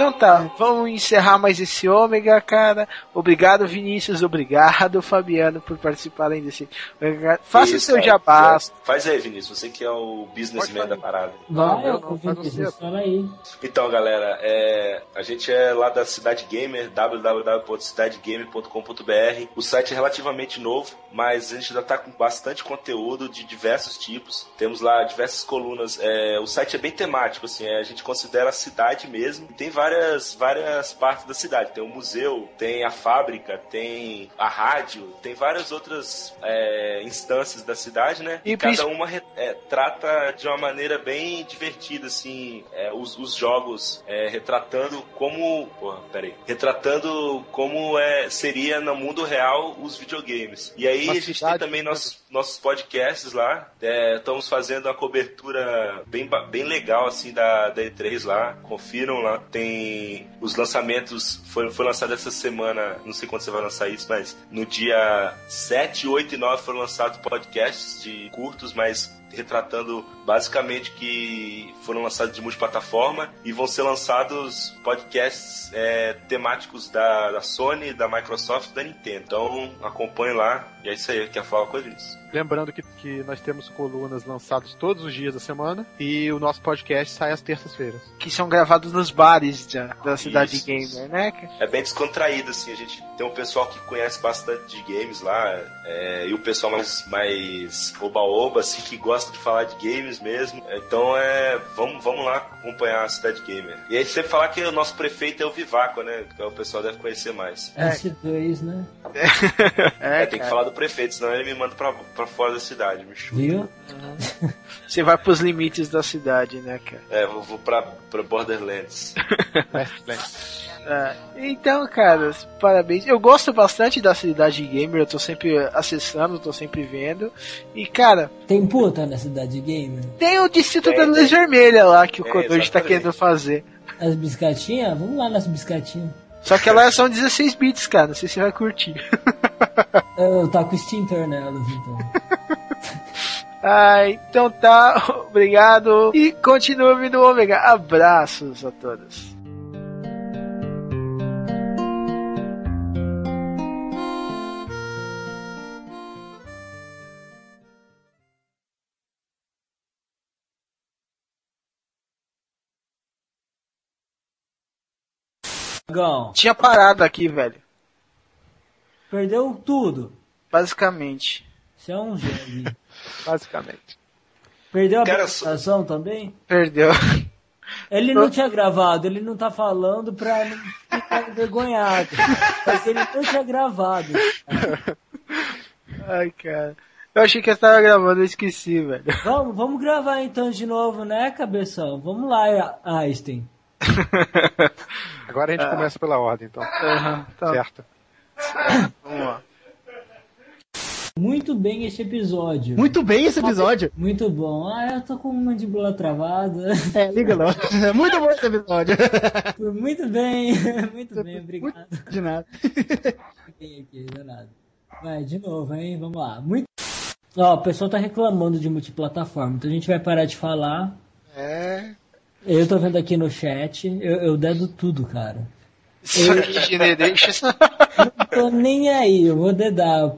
Então tá, vamos encerrar mais esse ômega, cara. Obrigado, Vinícius. Obrigado, Fabiano, por participarem desse. Faça o Isso, seu cara. jabá. Faz aí, Vinícius, você que é o businessman da parada. Vai, eu eu não, faz você. fala aí. Então, galera, é, a gente é lá da Cidade Gamer, www.cidadegamer.com.br. O site é relativamente novo, mas a gente já está com bastante conteúdo de diversos tipos. Temos lá diversas colunas. é, o site é bem temático, assim, é, a gente considera a cidade mesmo. E tem várias, várias partes da cidade. Tem o museu, tem a fábrica, tem a rádio, tem várias outras é, instâncias da cidade, né? E cada princi- uma é, trata de uma maneira bem divertida, assim, é, os, os jogos é, retratando como. Porra, peraí. Retratando como é, seria no mundo real os videogames. E aí Uma a gente tem também né? Nossos, podcasts lá. É, estamos fazendo uma cobertura bem, bem legal, assim, da, da E3 lá. Confiram lá. Tem os lançamentos. Foi, foi lançado essa semana, não sei quando você vai lançar isso, mas no dia 7, 8 e 9 foram lançados podcasts de curtos, mas retratando basicamente que foram lançados de multiplataforma e vão ser lançados podcasts é, temáticos da, da Sony, da Microsoft da Nintendo. Então acompanhe lá. E é isso aí. Quer falar coisa disso? Lembrando que, que nós temos colunas lançadas todos os dias da semana e o nosso podcast sai às terças-feiras. Que são gravados nos bares já, da cidade Isso. gamer, né? É bem descontraído, assim. A gente tem um pessoal que conhece bastante de games lá. é, e o pessoal mais, mais oba-oba, assim, que gosta de falar de games mesmo. Então é. Vamos, vamos lá acompanhar a cidade gamer. E aí sempre falar que o nosso prefeito é o Vivaco, né? Que o pessoal deve conhecer mais. S2, né? É, É, tem que falar do prefeito, senão ele me manda pra, pra fora da cidade, me chuta. Viu? Você vai pros limites da cidade, né, cara? É, vou, vou pra, pra Borderlands. É, então, cara, parabéns. Eu gosto bastante da cidade gamer, eu tô sempre acessando, tô sempre vendo. E, cara, Tem puta na cidade gamer? tem o Distrito Tem, da Luz tem. Vermelha lá que o É, Kodoji tá querendo fazer. As biscatinhas? Vamos lá nas biscatinhas. Só que elas são 16 bits, cara. Não sei se você vai curtir. Eu tá com extintor nelas, então. Ah, então tá. Obrigado. E continua vindo o Ômega. Abraços a todos. Gão, Tinha parado aqui, velho. perdeu tudo. Basicamente. Você é um gênio. Basicamente. Perdeu a Cara, apresentação também? Perdeu. Ele não tinha gravado, ele não tá falando pra não ficar envergonhado. Mas ele não tinha gravado. Ai, cara. Eu achei que eu tava gravando, eu esqueci, velho. Vamos, vamos gravar então de novo, né, cabeção? Vamos lá, Einstein. Agora a gente começa pela ordem, então. Tá. Certo. Vamos lá. Muito bem esse episódio. Muito bem esse episódio. Muito bom. Ah, eu tô com uma mandíbula travada. É, liga não. Muito bom esse episódio. Muito bem. Muito bem, obrigado. De nada. Fiquei aqui, de nada. Vai, de novo, hein? Vamos lá. Muito... Ó, o pessoal tá reclamando de multiplataforma, então a gente vai parar de falar. É. Eu tô vendo aqui no chat, eu, eu dedo tudo, cara. Generations. Não tô nem aí, eu vou dedar.